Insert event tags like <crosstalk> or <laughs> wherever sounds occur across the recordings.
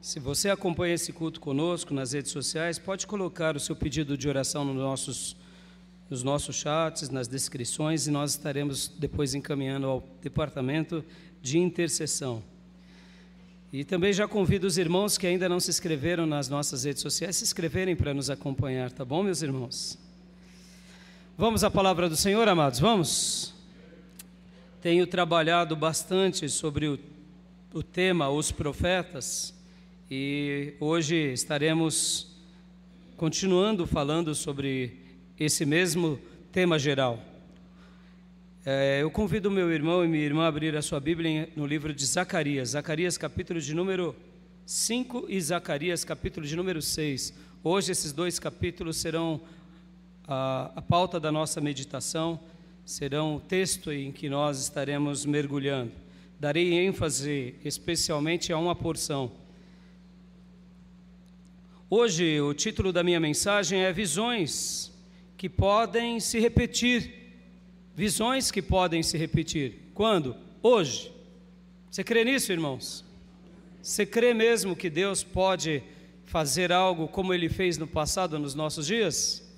Se você acompanha esse culto conosco nas redes sociais, pode colocar o seu pedido de oração nos nossos, nos nossos chats, nas descrições, e nós estaremos depois encaminhando ao departamento de intercessão. E também já convido os irmãos que ainda não se inscreveram nas nossas redes sociais, se inscreverem para nos acompanhar, tá bom, meus irmãos? Vamos à palavra do Senhor, amados, vamos? Tenho trabalhado bastante sobre o, o tema Os Profetas e hoje estaremos continuando falando sobre esse mesmo tema geral. É, eu convido meu irmão e minha irmã a abrir a sua Bíblia no livro de Zacarias, Zacarias capítulo de número 5 e Zacarias capítulo de número 6. Hoje esses dois capítulos serão a, a pauta da nossa meditação, serão o texto em que nós estaremos mergulhando. Darei ênfase especialmente a uma porção Hoje, o título da minha mensagem é Visões que podem se repetir. Visões que podem se repetir. Quando? Hoje. Você crê nisso, irmãos? Você crê mesmo que Deus pode fazer algo como ele fez no passado, nos nossos dias?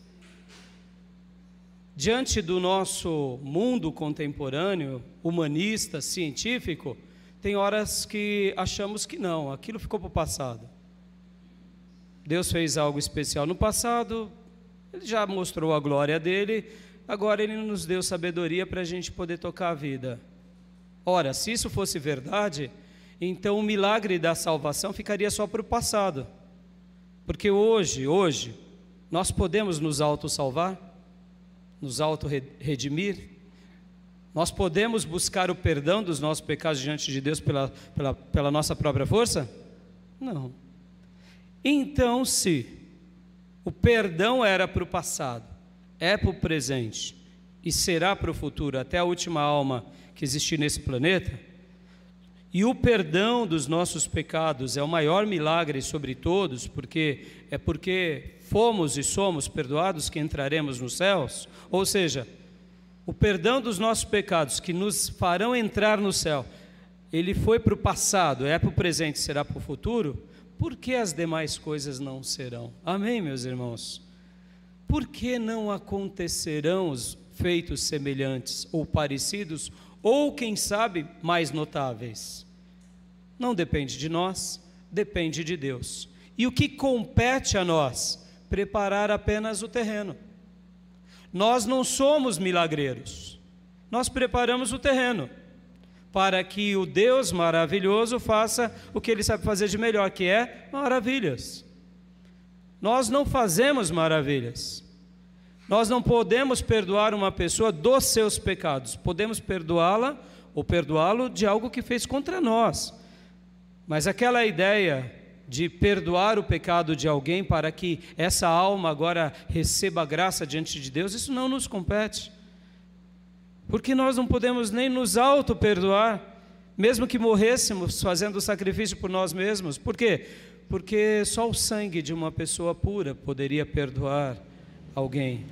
Diante do nosso mundo contemporâneo, humanista, científico, tem horas que achamos que não, aquilo ficou para o passado. Deus fez algo especial no passado, Ele já mostrou a glória dele, agora Ele nos deu sabedoria para a gente poder tocar a vida. Ora, se isso fosse verdade, então o milagre da salvação ficaria só para o passado. Porque hoje, hoje, nós podemos nos auto-salvar, nos auto-redimir, nós podemos buscar o perdão dos nossos pecados diante de Deus pela, pela, pela nossa própria força? Não. Então, se o perdão era para o passado, é para o presente e será para o futuro, até a última alma que existir nesse planeta, e o perdão dos nossos pecados é o maior milagre sobre todos, porque é porque fomos e somos perdoados que entraremos nos céus, ou seja, o perdão dos nossos pecados que nos farão entrar no céu, ele foi para o passado, é para o presente, será para o futuro por que as demais coisas não serão? Amém, meus irmãos? Por que não acontecerão os feitos semelhantes ou parecidos, ou quem sabe mais notáveis? Não depende de nós, depende de Deus. E o que compete a nós? Preparar apenas o terreno. Nós não somos milagreiros, nós preparamos o terreno para que o Deus maravilhoso faça o que ele sabe fazer de melhor, que é maravilhas. Nós não fazemos maravilhas. Nós não podemos perdoar uma pessoa dos seus pecados. Podemos perdoá-la ou perdoá-lo de algo que fez contra nós. Mas aquela ideia de perdoar o pecado de alguém para que essa alma agora receba graça diante de Deus, isso não nos compete. Porque nós não podemos nem nos auto-perdoar, mesmo que morrêssemos fazendo o sacrifício por nós mesmos. Por quê? Porque só o sangue de uma pessoa pura poderia perdoar alguém.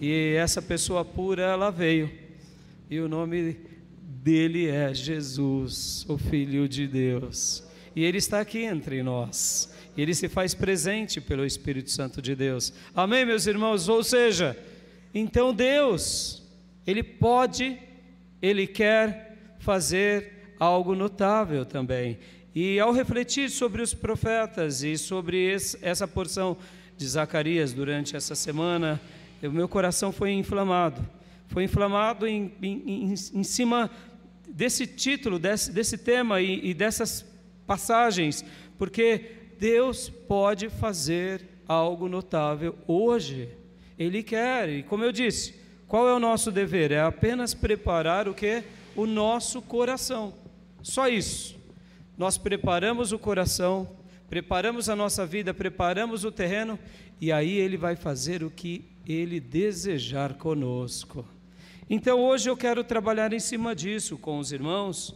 E essa pessoa pura, ela veio. E o nome dele é Jesus, o Filho de Deus. E ele está aqui entre nós. E ele se faz presente pelo Espírito Santo de Deus. Amém, meus irmãos? Ou seja, então Deus ele pode, ele quer fazer algo notável também. E ao refletir sobre os profetas e sobre esse, essa porção de Zacarias durante essa semana, o meu coração foi inflamado. Foi inflamado em, em, em cima desse título, desse, desse tema e, e dessas passagens, porque Deus pode fazer algo notável hoje. Ele quer, e como eu disse, qual é o nosso dever? É apenas preparar o que? O nosso coração. Só isso. Nós preparamos o coração, preparamos a nossa vida, preparamos o terreno e aí ele vai fazer o que ele desejar conosco. Então hoje eu quero trabalhar em cima disso com os irmãos,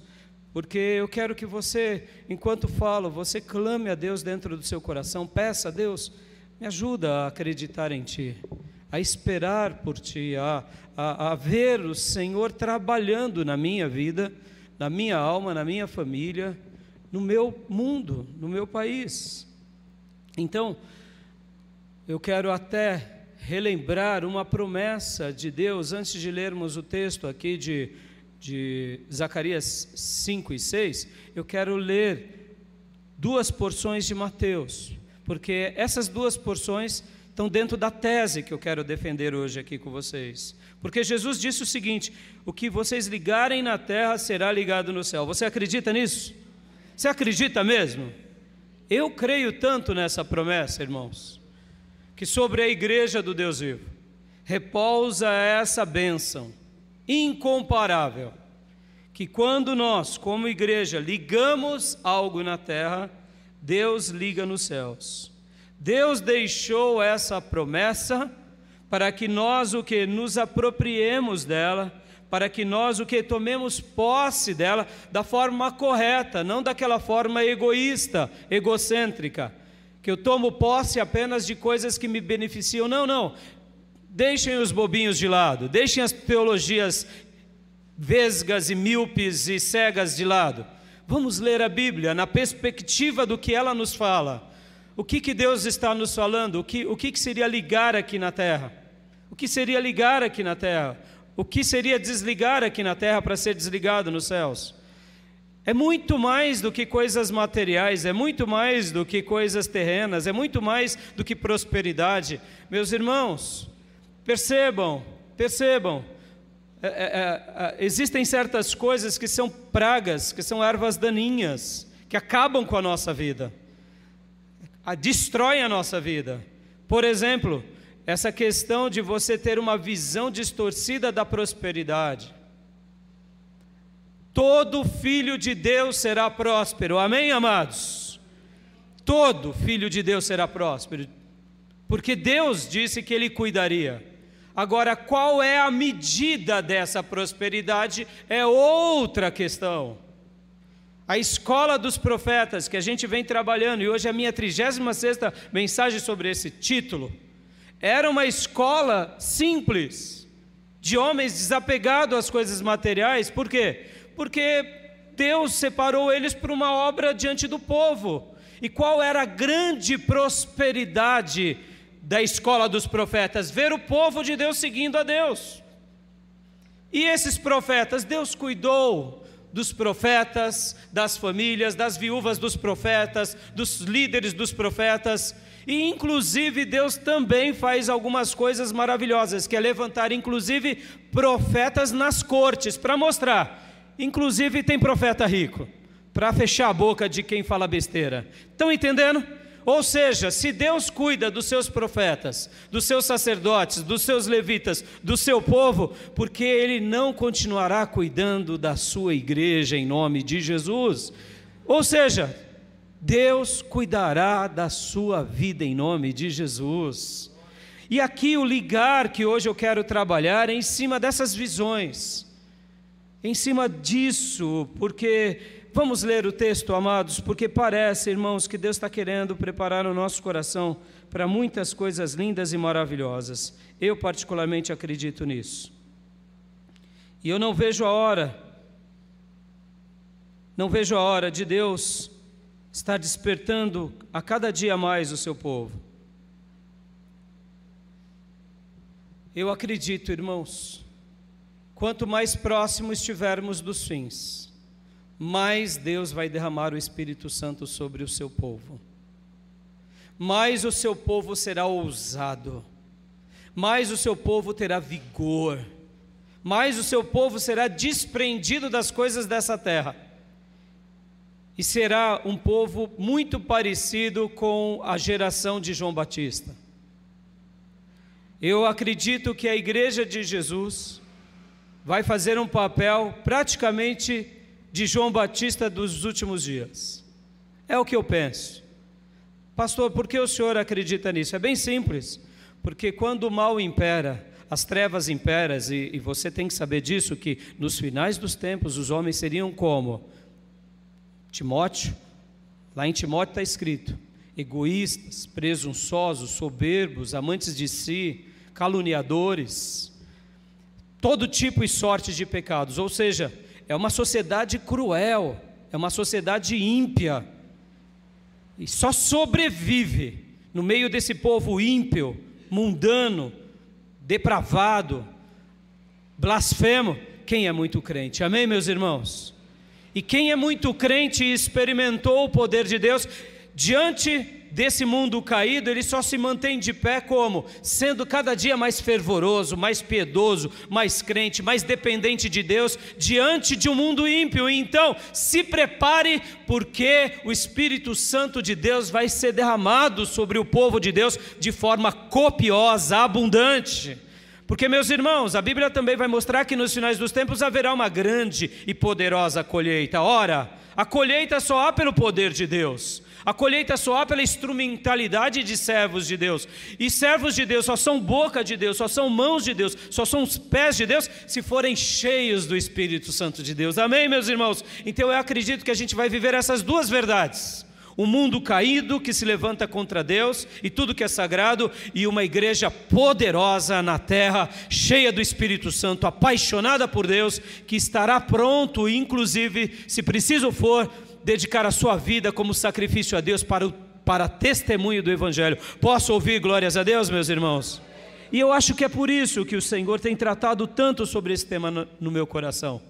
porque eu quero que você, enquanto falo, você clame a Deus dentro do seu coração, peça a Deus, me ajuda a acreditar em Ti a esperar por Ti, a, a, a ver o Senhor trabalhando na minha vida, na minha alma, na minha família, no meu mundo, no meu país. Então, eu quero até relembrar uma promessa de Deus, antes de lermos o texto aqui de, de Zacarias 5 e 6, eu quero ler duas porções de Mateus, porque essas duas porções estão dentro da tese que eu quero defender hoje aqui com vocês. Porque Jesus disse o seguinte: o que vocês ligarem na terra será ligado no céu. Você acredita nisso? Você acredita mesmo? Eu creio tanto nessa promessa, irmãos, que sobre a igreja do Deus vivo repousa essa bênção incomparável, que quando nós, como igreja, ligamos algo na terra, Deus liga nos céus. Deus deixou essa promessa para que nós o que nos apropriemos dela, para que nós o que tomemos posse dela da forma correta, não daquela forma egoísta, egocêntrica, que eu tomo posse apenas de coisas que me beneficiam. Não, não. Deixem os bobinhos de lado, deixem as teologias vesgas e míopes e cegas de lado. Vamos ler a Bíblia na perspectiva do que ela nos fala o que, que Deus está nos falando? O que, o que, que seria ligar aqui na terra? O que seria ligar aqui na terra? O que seria desligar aqui na terra para ser desligado nos céus? É muito mais do que coisas materiais, é muito mais do que coisas terrenas, é muito mais do que prosperidade. Meus irmãos, percebam, percebam, é, é, é, é existem certas coisas que são pragas, que são ervas daninhas, que acabam com a nossa vida a, destrói a nossa vida. Por exemplo, essa questão de você ter uma visão distorcida da prosperidade. Todo filho de Deus será próspero, amém, amados? Todo filho de Deus será próspero, porque Deus disse que Ele cuidaria. Agora, qual é a medida dessa prosperidade é outra questão. A escola dos profetas que a gente vem trabalhando, e hoje é a minha 36 mensagem sobre esse título, era uma escola simples, de homens desapegados às coisas materiais, por quê? Porque Deus separou eles para uma obra diante do povo. E qual era a grande prosperidade da escola dos profetas? Ver o povo de Deus seguindo a Deus. E esses profetas, Deus cuidou dos profetas, das famílias, das viúvas dos profetas, dos líderes dos profetas. E inclusive Deus também faz algumas coisas maravilhosas, que é levantar inclusive profetas nas cortes para mostrar. Inclusive tem profeta rico, para fechar a boca de quem fala besteira. Estão entendendo? Ou seja, se Deus cuida dos seus profetas, dos seus sacerdotes, dos seus levitas, do seu povo, porque Ele não continuará cuidando da sua igreja em nome de Jesus? Ou seja, Deus cuidará da sua vida em nome de Jesus. E aqui o ligar que hoje eu quero trabalhar é em cima dessas visões, em cima disso, porque Vamos ler o texto, amados, porque parece, irmãos, que Deus está querendo preparar o nosso coração para muitas coisas lindas e maravilhosas. Eu, particularmente, acredito nisso. E eu não vejo a hora, não vejo a hora de Deus estar despertando a cada dia mais o seu povo. Eu acredito, irmãos, quanto mais próximo estivermos dos fins, mais Deus vai derramar o Espírito Santo sobre o seu povo. Mais o seu povo será ousado, mais o seu povo terá vigor, mais o seu povo será desprendido das coisas dessa terra. E será um povo muito parecido com a geração de João Batista. Eu acredito que a igreja de Jesus vai fazer um papel praticamente de João Batista dos últimos dias. É o que eu penso. Pastor, por que o senhor acredita nisso? É bem simples. Porque quando o mal impera, as trevas imperam, e, e você tem que saber disso, que nos finais dos tempos os homens seriam como? Timóteo, lá em Timóteo está escrito: egoístas, presunçosos, soberbos, amantes de si, caluniadores, todo tipo e sorte de pecados. Ou seja, é uma sociedade cruel, é uma sociedade ímpia e só sobrevive no meio desse povo ímpio, mundano, depravado, blasfemo, quem é muito crente. Amém, meus irmãos? E quem é muito crente e experimentou o poder de Deus, diante desse mundo caído, ele só se mantém de pé como? Sendo cada dia mais fervoroso, mais piedoso, mais crente, mais dependente de Deus, diante de um mundo ímpio. Então, se prepare, porque o Espírito Santo de Deus vai ser derramado sobre o povo de Deus de forma copiosa, abundante. Porque, meus irmãos, a Bíblia também vai mostrar que nos finais dos tempos haverá uma grande e poderosa colheita. Ora, a colheita só há pelo poder de Deus. A colheita só há pela instrumentalidade de servos de Deus. E servos de Deus só são boca de Deus, só são mãos de Deus, só são os pés de Deus, se forem cheios do Espírito Santo de Deus. Amém, meus irmãos? Então eu acredito que a gente vai viver essas duas verdades um mundo caído que se levanta contra Deus e tudo que é sagrado, e uma igreja poderosa na terra, cheia do Espírito Santo, apaixonada por Deus, que estará pronto, inclusive, se preciso for, dedicar a sua vida como sacrifício a Deus para, o, para testemunho do Evangelho. Posso ouvir glórias a Deus, meus irmãos? E eu acho que é por isso que o Senhor tem tratado tanto sobre esse tema no, no meu coração.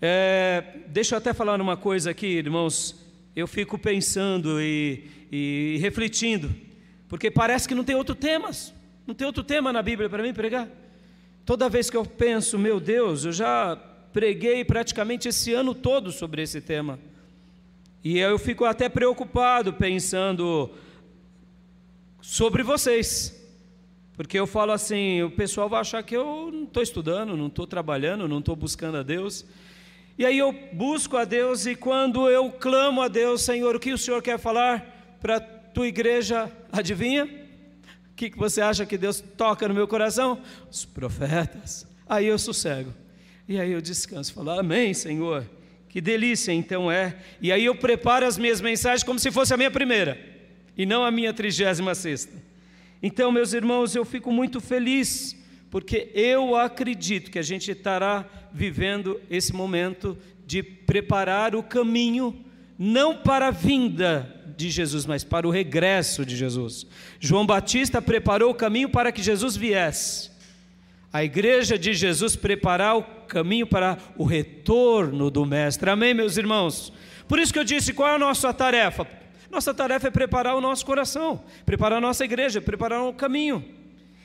É, deixa eu até falar uma coisa aqui, irmãos eu fico pensando e, e refletindo, porque parece que não tem outro temas, não tem outro tema na Bíblia para mim pregar. Toda vez que eu penso, meu Deus, eu já preguei praticamente esse ano todo sobre esse tema. E eu fico até preocupado pensando sobre vocês. Porque eu falo assim, o pessoal vai achar que eu não estou estudando, não estou trabalhando, não estou buscando a Deus. E aí eu busco a Deus e quando eu clamo a Deus, Senhor, o que o Senhor quer falar para a tua igreja, adivinha? O que, que você acha que Deus toca no meu coração? Os profetas. Aí eu sossego. E aí eu descanso, falo, Amém, Senhor. Que delícia então é. E aí eu preparo as minhas mensagens como se fosse a minha primeira e não a minha trigésima sexta. Então, meus irmãos, eu fico muito feliz porque eu acredito que a gente estará vivendo esse momento de preparar o caminho, não para a vinda de Jesus, mas para o regresso de Jesus. João Batista preparou o caminho para que Jesus viesse. A igreja de Jesus preparar o caminho para o retorno do Mestre. Amém, meus irmãos? Por isso que eu disse: qual é a nossa tarefa? Nossa tarefa é preparar o nosso coração, preparar a nossa igreja, preparar o caminho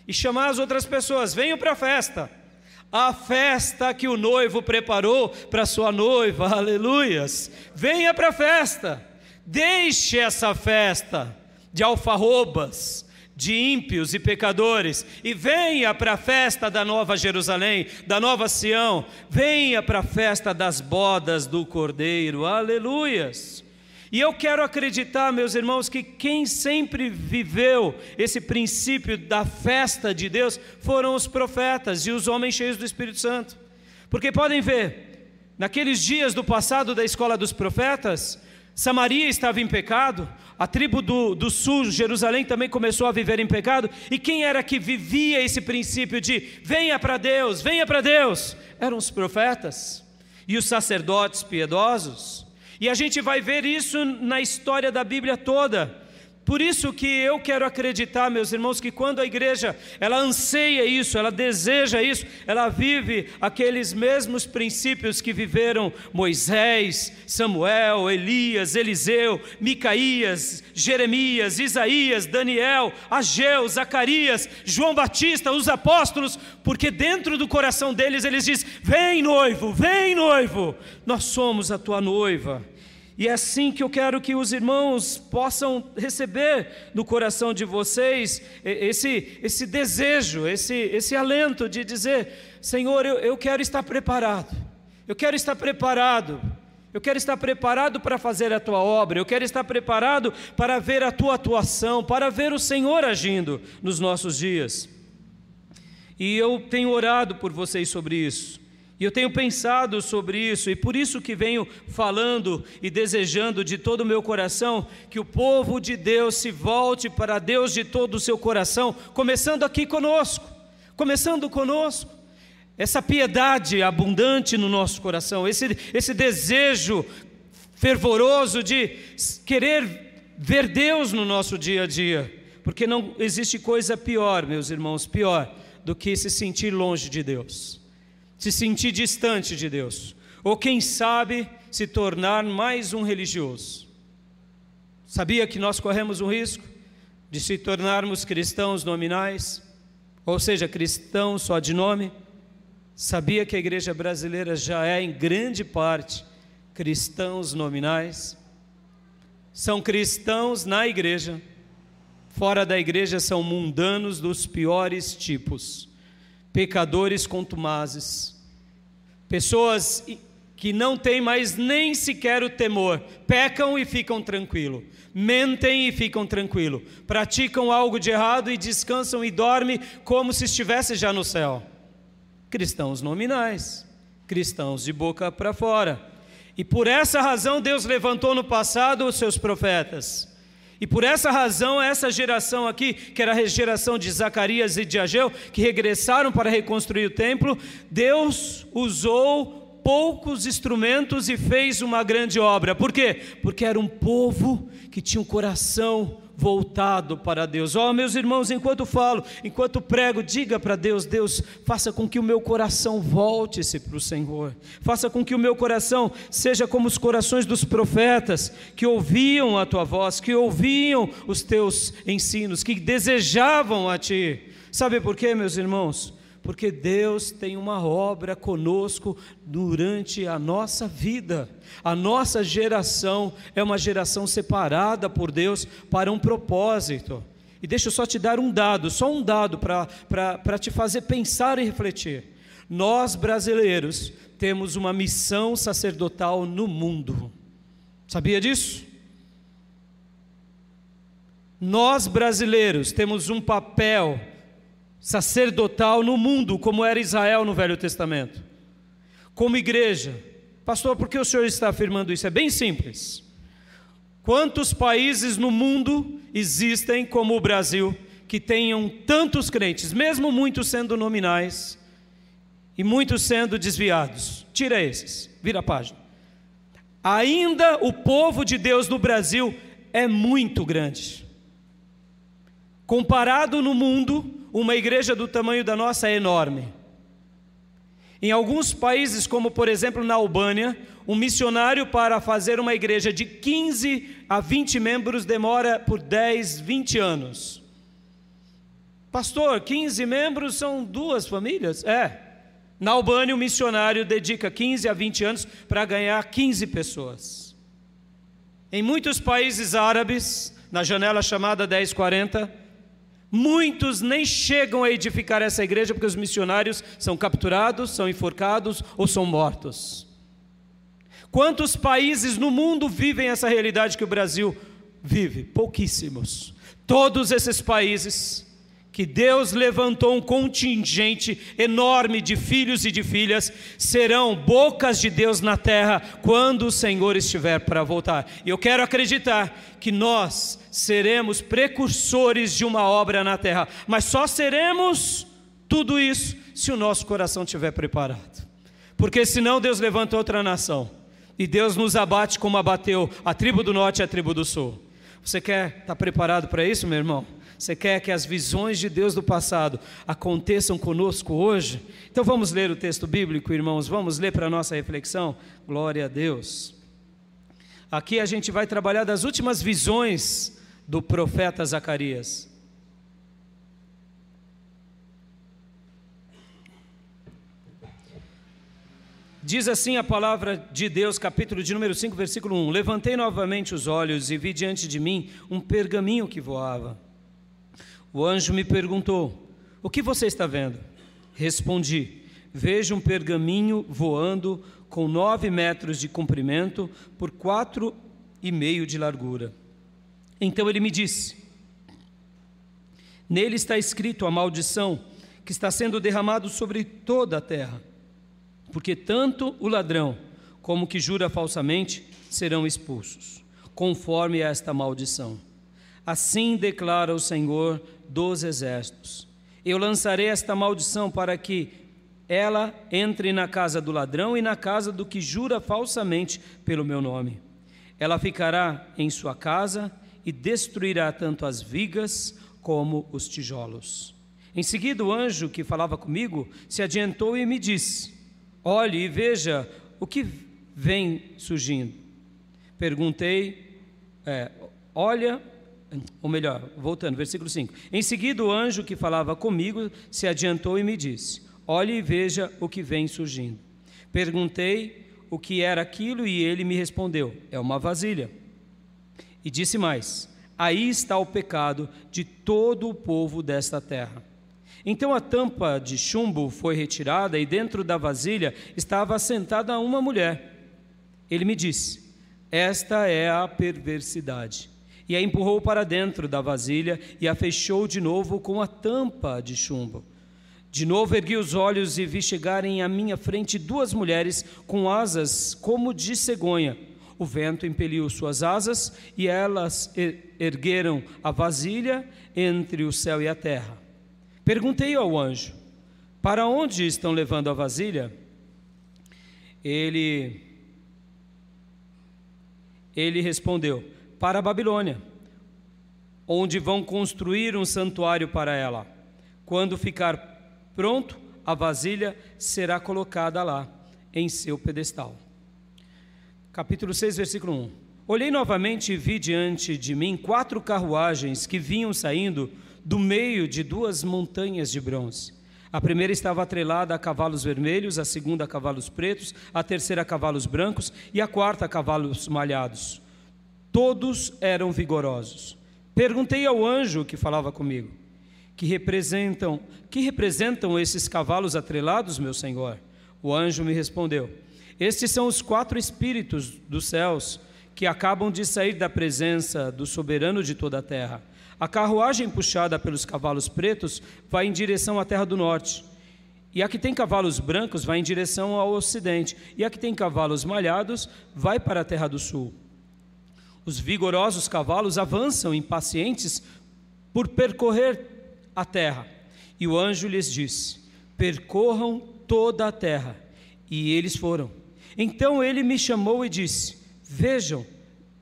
e chamar as outras pessoas: venham para a festa. A festa que o noivo preparou para sua noiva, <laughs> aleluias. Venha para a festa, deixe essa festa de alfarrobas, de ímpios e pecadores, e venha para a festa da Nova Jerusalém, da Nova Sião, venha para a festa das bodas do Cordeiro, aleluias. E eu quero acreditar, meus irmãos, que quem sempre viveu esse princípio da festa de Deus foram os profetas e os homens cheios do Espírito Santo. Porque podem ver, naqueles dias do passado da escola dos profetas, Samaria estava em pecado, a tribo do, do sul, Jerusalém, também começou a viver em pecado, e quem era que vivia esse princípio de venha para Deus, venha para Deus? Eram os profetas e os sacerdotes piedosos. E a gente vai ver isso na história da Bíblia toda. Por isso que eu quero acreditar, meus irmãos, que quando a igreja ela anseia isso, ela deseja isso, ela vive aqueles mesmos princípios que viveram Moisés, Samuel, Elias, Eliseu, Micaías, Jeremias, Isaías, Daniel, Ageu, Zacarias, João Batista, os apóstolos, porque dentro do coração deles eles dizem: Vem noivo, vem noivo, nós somos a tua noiva. E é assim que eu quero que os irmãos possam receber no coração de vocês esse, esse desejo, esse, esse alento de dizer: Senhor, eu, eu quero estar preparado, eu quero estar preparado, eu quero estar preparado para fazer a tua obra, eu quero estar preparado para ver a tua atuação, para ver o Senhor agindo nos nossos dias. E eu tenho orado por vocês sobre isso. E eu tenho pensado sobre isso, e por isso que venho falando e desejando de todo o meu coração que o povo de Deus se volte para Deus de todo o seu coração, começando aqui conosco, começando conosco. Essa piedade abundante no nosso coração, esse, esse desejo fervoroso de querer ver Deus no nosso dia a dia, porque não existe coisa pior, meus irmãos, pior do que se sentir longe de Deus, se sentir distante de Deus, ou quem sabe se tornar mais um religioso. Sabia que nós corremos o risco de se tornarmos cristãos nominais, ou seja, cristãos só de nome? Sabia que a igreja brasileira já é, em grande parte, cristãos nominais? São cristãos na igreja, fora da igreja são mundanos dos piores tipos, pecadores contumazes, pessoas que não têm mais nem sequer o temor, pecam e ficam tranquilos, mentem e ficam tranquilos, praticam algo de errado e descansam e dormem como se estivesse já no céu. Cristãos nominais, cristãos de boca para fora. E por essa razão Deus levantou no passado os seus profetas. E por essa razão, essa geração aqui, que era a geração de Zacarias e de Ageu, que regressaram para reconstruir o templo, Deus usou poucos instrumentos e fez uma grande obra. Por quê? Porque era um povo que tinha um coração voltado para Deus. Ó, oh, meus irmãos, enquanto falo, enquanto prego, diga para Deus: Deus, faça com que o meu coração volte-se para o Senhor. Faça com que o meu coração seja como os corações dos profetas que ouviam a tua voz, que ouviam os teus ensinos, que desejavam a ti. Sabe por quê, meus irmãos? Porque Deus tem uma obra conosco durante a nossa vida. A nossa geração é uma geração separada por Deus para um propósito. E deixa eu só te dar um dado, só um dado para te fazer pensar e refletir. Nós brasileiros temos uma missão sacerdotal no mundo. Sabia disso? Nós brasileiros temos um papel sacerdotal no mundo, como era Israel no Velho Testamento. Como igreja. Pastor, por que o senhor está afirmando isso? É bem simples. Quantos países no mundo existem, como o Brasil, que tenham tantos crentes, mesmo muitos sendo nominais e muitos sendo desviados? Tira esses, vira a página. Ainda o povo de Deus no Brasil é muito grande. Comparado no mundo, uma igreja do tamanho da nossa é enorme. Em alguns países, como por exemplo na Albânia, um missionário para fazer uma igreja de 15 a 20 membros demora por 10, 20 anos. Pastor, 15 membros são duas famílias? É. Na Albânia, o missionário dedica 15 a 20 anos para ganhar 15 pessoas. Em muitos países árabes, na janela chamada 1040, Muitos nem chegam a edificar essa igreja porque os missionários são capturados, são enforcados ou são mortos. Quantos países no mundo vivem essa realidade que o Brasil vive? Pouquíssimos. Todos esses países que Deus levantou um contingente enorme de filhos e de filhas, serão bocas de Deus na terra quando o Senhor estiver para voltar. E eu quero acreditar que nós seremos precursores de uma obra na terra, mas só seremos tudo isso se o nosso coração estiver preparado. Porque senão Deus levanta outra nação e Deus nos abate como abateu a tribo do norte e a tribo do sul. Você quer estar tá preparado para isso, meu irmão? Você quer que as visões de Deus do passado aconteçam conosco hoje? Então vamos ler o texto bíblico, irmãos, vamos ler para a nossa reflexão? Glória a Deus. Aqui a gente vai trabalhar das últimas visões do profeta Zacarias. Diz assim a palavra de Deus, capítulo de número 5, versículo 1: Levantei novamente os olhos e vi diante de mim um pergaminho que voava. O anjo me perguntou: O que você está vendo? Respondi: Vejo um pergaminho voando com nove metros de comprimento por quatro e meio de largura. Então ele me disse: Nele está escrito a maldição que está sendo derramado sobre toda a terra, porque tanto o ladrão como o que jura falsamente serão expulsos, conforme esta maldição. Assim declara o Senhor dos exércitos. Eu lançarei esta maldição para que ela entre na casa do ladrão e na casa do que jura falsamente pelo meu nome. Ela ficará em sua casa e destruirá tanto as vigas como os tijolos. Em seguida, o anjo que falava comigo se adiantou e me disse: Olhe e veja o que vem surgindo. Perguntei, é, olha, ou melhor, voltando, versículo 5. Em seguida, o anjo que falava comigo se adiantou e me disse: Olhe e veja o que vem surgindo. Perguntei o que era aquilo e ele me respondeu: É uma vasilha. E disse mais: Aí está o pecado de todo o povo desta terra. Então a tampa de chumbo foi retirada e dentro da vasilha estava sentada uma mulher. Ele me disse: Esta é a perversidade. E a empurrou para dentro da vasilha e a fechou de novo com a tampa de chumbo. De novo ergui os olhos e vi chegarem à minha frente duas mulheres com asas como de cegonha. O vento impeliu suas asas e elas ergueram a vasilha entre o céu e a terra. Perguntei ao anjo: Para onde estão levando a vasilha? Ele ele respondeu: Para a Babilônia, onde vão construir um santuário para ela. Quando ficar Pronto, a vasilha será colocada lá em seu pedestal. Capítulo 6, versículo 1. Olhei novamente e vi diante de mim quatro carruagens que vinham saindo do meio de duas montanhas de bronze. A primeira estava atrelada a cavalos vermelhos, a segunda a cavalos pretos, a terceira a cavalos brancos e a quarta a cavalos malhados. Todos eram vigorosos. Perguntei ao anjo que falava comigo: que representam, que representam esses cavalos atrelados, meu Senhor? O anjo me respondeu: Estes são os quatro espíritos dos céus que acabam de sair da presença do soberano de toda a terra. A carruagem puxada pelos cavalos pretos vai em direção à terra do norte. E a que tem cavalos brancos vai em direção ao ocidente. E a que tem cavalos malhados vai para a terra do sul. Os vigorosos cavalos avançam impacientes por percorrer a terra. E o anjo lhes disse: Percorram toda a terra. E eles foram. Então ele me chamou e disse: Vejam,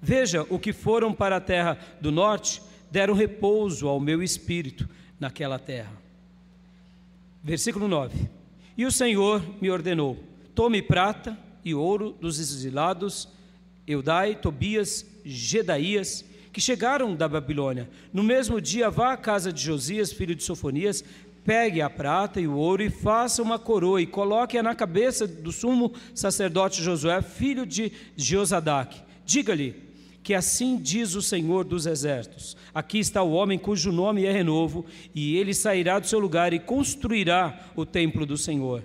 veja o que foram para a terra do norte, deram repouso ao meu espírito naquela terra. Versículo 9: E o Senhor me ordenou: Tome prata e ouro dos exilados, Eudai, Tobias, Gedaías, que chegaram da Babilônia. No mesmo dia, vá à casa de Josias, filho de Sofonias, pegue a prata e o ouro e faça uma coroa e coloque-a na cabeça do sumo sacerdote Josué, filho de Josadac. Diga-lhe que assim diz o Senhor dos exércitos: Aqui está o homem cujo nome é renovo, e ele sairá do seu lugar e construirá o templo do Senhor.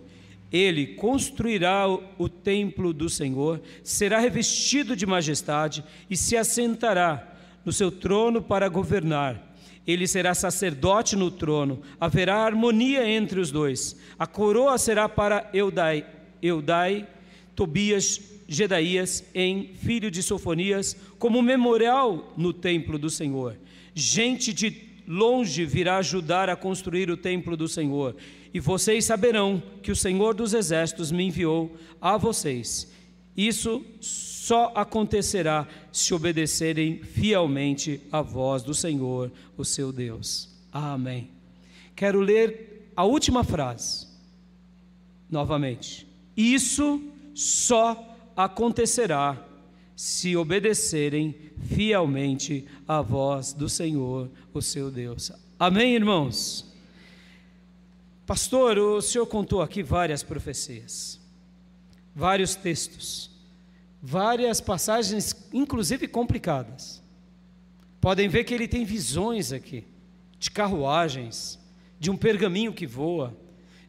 Ele construirá o templo do Senhor, será revestido de majestade e se assentará no seu trono para governar. Ele será sacerdote no trono, haverá harmonia entre os dois. A coroa será para Eudai, Eudai Tobias, Gedaías, em filho de Sofonias, como memorial no templo do Senhor. Gente de longe virá ajudar a construir o templo do Senhor, e vocês saberão que o Senhor dos exércitos me enviou a vocês. Isso só acontecerá se obedecerem fielmente à voz do Senhor, o seu Deus. Amém. Quero ler a última frase novamente. Isso só acontecerá se obedecerem fielmente à voz do Senhor, o seu Deus. Amém, irmãos? Pastor, o senhor contou aqui várias profecias, vários textos várias passagens, inclusive complicadas. Podem ver que ele tem visões aqui, de carruagens, de um pergaminho que voa,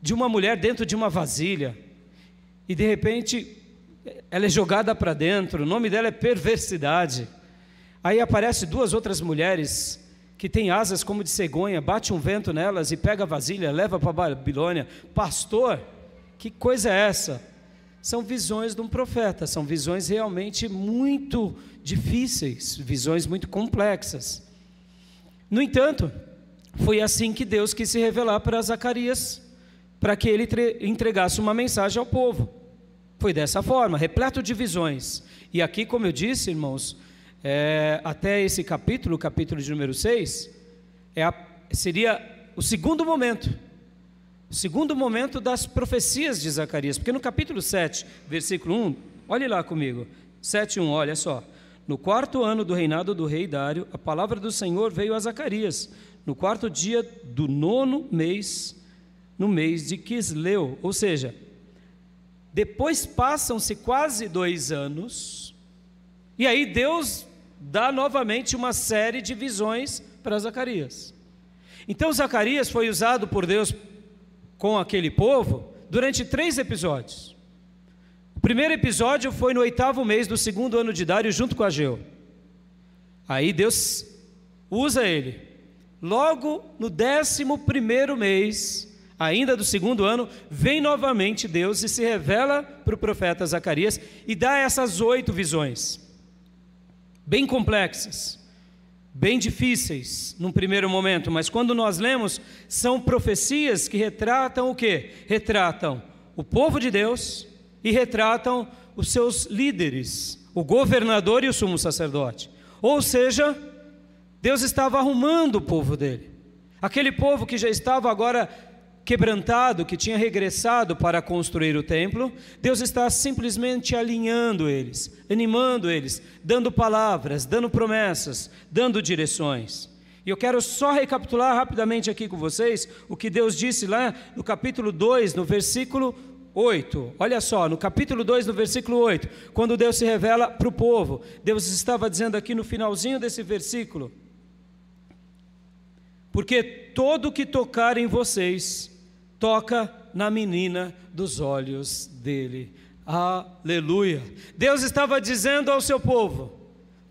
de uma mulher dentro de uma vasilha, e de repente ela é jogada para dentro, o nome dela é perversidade. Aí aparece duas outras mulheres que têm asas como de cegonha, bate um vento nelas e pega a vasilha, leva para Babilônia. Pastor, que coisa é essa? são visões de um profeta, são visões realmente muito difíceis, visões muito complexas. No entanto, foi assim que Deus quis se revelar para Zacarias, para que ele entregasse uma mensagem ao povo. Foi dessa forma, repleto de visões. E aqui, como eu disse, irmãos, é, até esse capítulo, capítulo de número 6, é a, seria o segundo momento. O segundo momento das profecias de Zacarias. Porque no capítulo 7, versículo 1, olhe lá comigo. 7, 1, olha só. No quarto ano do reinado do rei Dário, a palavra do Senhor veio a Zacarias, no quarto dia do nono mês, no mês de Quisleu. Ou seja, depois passam-se quase dois anos, e aí Deus dá novamente uma série de visões para Zacarias. Então, Zacarias foi usado por Deus com aquele povo durante três episódios. O primeiro episódio foi no oitavo mês do segundo ano de Dário, junto com Ageu. Aí Deus usa ele. Logo no décimo primeiro mês, ainda do segundo ano, vem novamente Deus e se revela para o profeta Zacarias e dá essas oito visões, bem complexas, bem difíceis num primeiro momento, mas quando nós lemos, são profecias que retratam o que? Retratam o povo de Deus e retratam os seus líderes, o governador e o sumo sacerdote. Ou seja, Deus estava arrumando o povo dele. Aquele povo que já estava agora quebrantado, que tinha regressado para construir o templo, Deus está simplesmente alinhando eles, animando eles, dando palavras, dando promessas, dando direções. E eu quero só recapitular rapidamente aqui com vocês o que Deus disse lá no capítulo 2, no versículo 8. Olha só, no capítulo 2, no versículo 8, quando Deus se revela para o povo, Deus estava dizendo aqui no finalzinho desse versículo: Porque todo que tocar em vocês toca na menina dos olhos dele. Aleluia. Deus estava dizendo ao seu povo: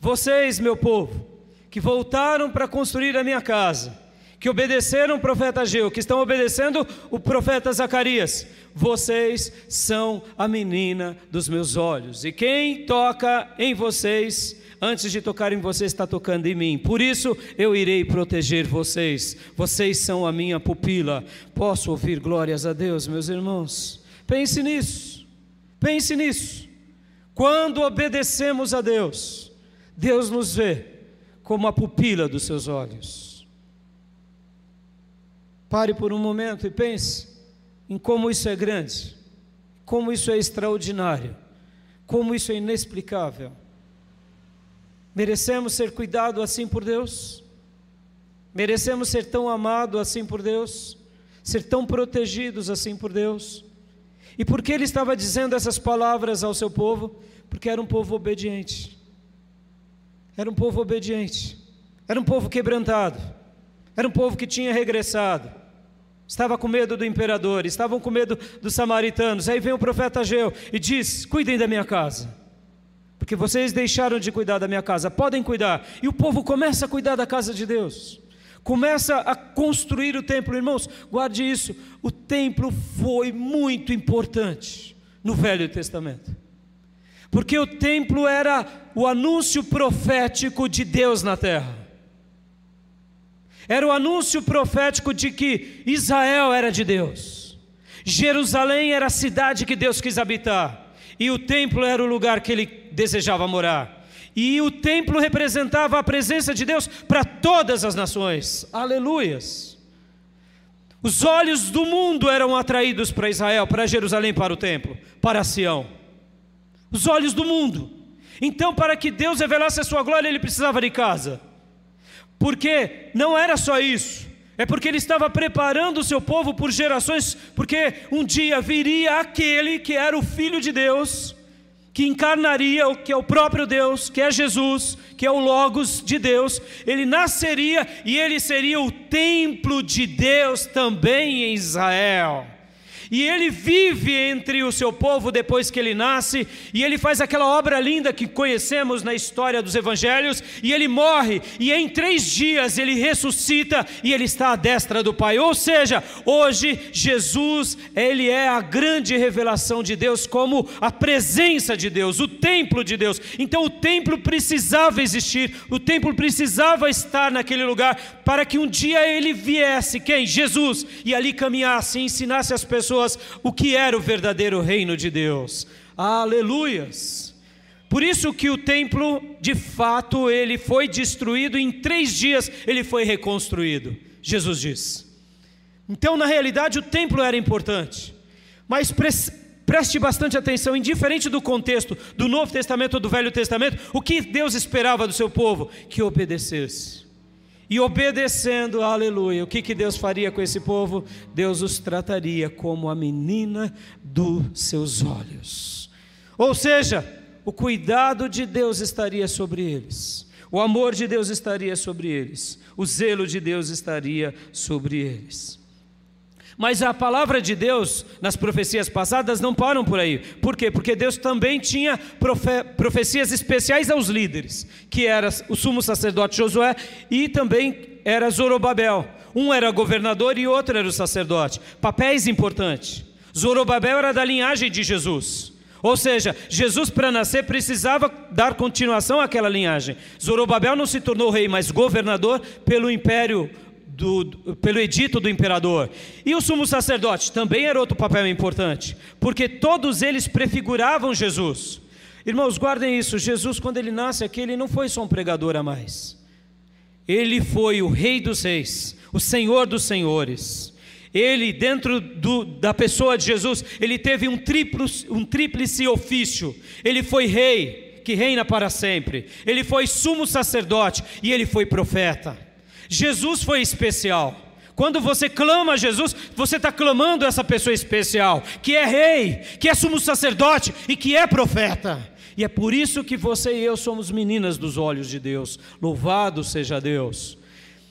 Vocês, meu povo, que voltaram para construir a minha casa, que obedeceram o profeta Geu, que estão obedecendo o profeta Zacarias, vocês são a menina dos meus olhos, e quem toca em vocês antes de tocar em você, está tocando em mim. Por isso eu irei proteger vocês. Vocês são a minha pupila. Posso ouvir glórias a Deus, meus irmãos? Pense nisso. Pense nisso. Quando obedecemos a Deus, Deus nos vê como a pupila dos seus olhos. Pare por um momento e pense em como isso é grande, como isso é extraordinário, como isso é inexplicável. Merecemos ser cuidado assim por Deus? Merecemos ser tão amados assim por Deus? Ser tão protegidos assim por Deus? E por que ele estava dizendo essas palavras ao seu povo? Porque era um povo obediente. Era um povo obediente. Era um povo quebrantado. Era um povo que tinha regressado. Estava com medo do imperador, estavam com medo dos samaritanos. Aí vem o profeta Ageu e diz: Cuidem da minha casa porque vocês deixaram de cuidar da minha casa, podem cuidar. E o povo começa a cuidar da casa de Deus, começa a construir o templo, irmãos, guarde isso: o templo foi muito importante no Velho Testamento, porque o templo era o anúncio profético de Deus na terra. Era o anúncio profético de que Israel era de Deus, Jerusalém era a cidade que Deus quis habitar. E o templo era o lugar que ele desejava morar. E o templo representava a presença de Deus para todas as nações. Aleluias. Os olhos do mundo eram atraídos para Israel, para Jerusalém, para o templo, para Sião. Os olhos do mundo. Então, para que Deus revelasse a sua glória, ele precisava de casa. Porque não era só isso. É porque ele estava preparando o seu povo por gerações, porque um dia viria aquele que era o Filho de Deus, que encarnaria, que é o próprio Deus, que é Jesus, que é o Logos de Deus, ele nasceria e ele seria o templo de Deus também em Israel. E ele vive entre o seu povo depois que ele nasce, e ele faz aquela obra linda que conhecemos na história dos evangelhos, e ele morre, e em três dias ele ressuscita, e ele está à destra do Pai. Ou seja, hoje Jesus, ele é a grande revelação de Deus, como a presença de Deus, o templo de Deus. Então o templo precisava existir, o templo precisava estar naquele lugar, para que um dia ele viesse, quem? Jesus, e ali caminhasse e ensinasse as pessoas pessoas o que era o verdadeiro reino de Deus. Aleluias! Por isso que o templo, de fato, ele foi destruído em três dias, ele foi reconstruído. Jesus diz. Então, na realidade, o templo era importante, mas preste bastante atenção, indiferente do contexto do Novo Testamento ou do Velho Testamento, o que Deus esperava do seu povo? Que obedecesse. E obedecendo, aleluia, o que, que Deus faria com esse povo? Deus os trataria como a menina dos seus olhos. Ou seja, o cuidado de Deus estaria sobre eles, o amor de Deus estaria sobre eles, o zelo de Deus estaria sobre eles. Mas a palavra de Deus nas profecias passadas não param por aí. Por quê? Porque Deus também tinha profe profecias especiais aos líderes, que era o sumo sacerdote Josué e também era Zorobabel. Um era governador e outro era o sacerdote. Papéis importantes. Zorobabel era da linhagem de Jesus. Ou seja, Jesus para nascer precisava dar continuação àquela linhagem. Zorobabel não se tornou rei, mas governador pelo império do, pelo edito do imperador. E o sumo sacerdote também era outro papel importante, porque todos eles prefiguravam Jesus. Irmãos, guardem isso: Jesus, quando ele nasce aqui, ele não foi só um pregador a mais, ele foi o Rei dos Reis, o Senhor dos Senhores. Ele, dentro do, da pessoa de Jesus, ele teve um, triplo, um tríplice ofício. Ele foi rei, que reina para sempre. Ele foi sumo sacerdote e ele foi profeta. Jesus foi especial. Quando você clama a Jesus, você está clamando essa pessoa especial, que é rei, que é sumo sacerdote e que é profeta. E é por isso que você e eu somos meninas dos olhos de Deus. Louvado seja Deus.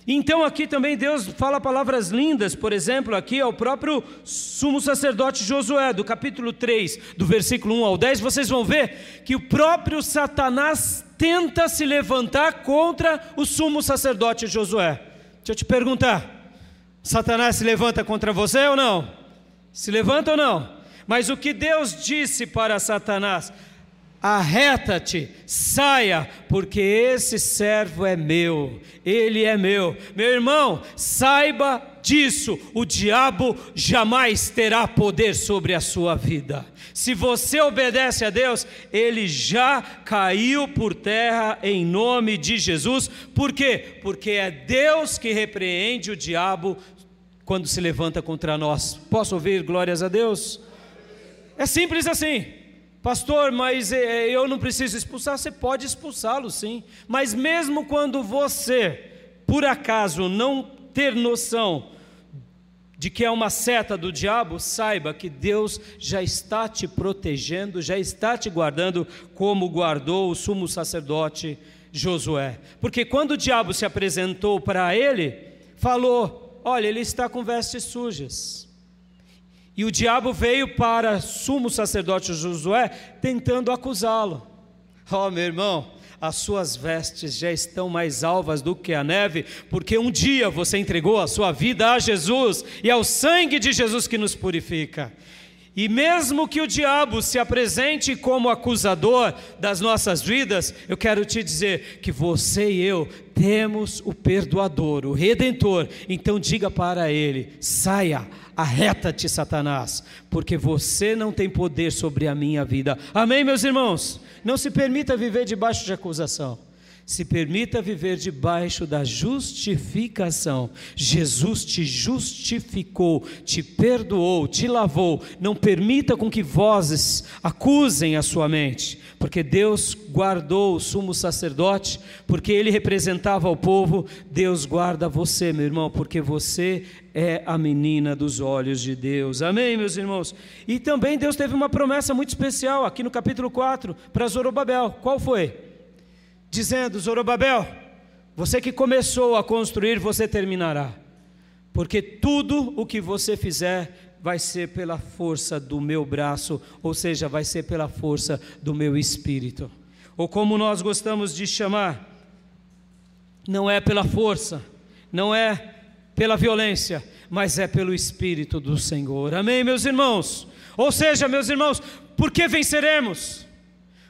Então aqui também Deus fala palavras lindas, por exemplo, aqui ao próprio sumo sacerdote Josué, do capítulo 3, do versículo 1 ao 10, vocês vão ver que o próprio Satanás tenta se levantar contra o sumo sacerdote Josué. Deixa eu te perguntar: Satanás se levanta contra você ou não? Se levanta ou não? Mas o que Deus disse para Satanás? Arreta-te, saia, porque esse servo é meu, ele é meu. Meu irmão, saiba disso: o diabo jamais terá poder sobre a sua vida. Se você obedece a Deus, ele já caiu por terra em nome de Jesus. Por quê? Porque é Deus que repreende o diabo quando se levanta contra nós. Posso ouvir glórias a Deus? É simples assim. Pastor, mas eh, eu não preciso expulsar. Você pode expulsá-lo, sim. Mas mesmo quando você, por acaso, não ter noção de que é uma seta do diabo, saiba que Deus já está te protegendo, já está te guardando, como guardou o sumo sacerdote Josué. Porque quando o diabo se apresentou para ele, falou: Olha, ele está com vestes sujas. E o diabo veio para sumo sacerdote Josué tentando acusá-lo. Oh, meu irmão, as suas vestes já estão mais alvas do que a neve, porque um dia você entregou a sua vida a Jesus e é o sangue de Jesus que nos purifica. E mesmo que o diabo se apresente como acusador das nossas vidas, eu quero te dizer que você e eu temos o perdoador, o redentor. Então diga para ele: saia, arreta-te, Satanás, porque você não tem poder sobre a minha vida. Amém, meus irmãos? Não se permita viver debaixo de acusação se permita viver debaixo da justificação. Jesus te justificou, te perdoou, te lavou. Não permita com que vozes acusem a sua mente, porque Deus guardou o sumo sacerdote, porque ele representava o povo. Deus guarda você, meu irmão, porque você é a menina dos olhos de Deus. Amém, meus irmãos? E também Deus teve uma promessa muito especial aqui no capítulo 4 para Zorobabel. Qual foi? Dizendo: Zorobabel, você que começou a construir, você terminará, porque tudo o que você fizer vai ser pela força do meu braço, ou seja, vai ser pela força do meu espírito, ou como nós gostamos de chamar, não é pela força, não é pela violência, mas é pelo Espírito do Senhor. Amém, meus irmãos? Ou seja, meus irmãos, por que venceremos?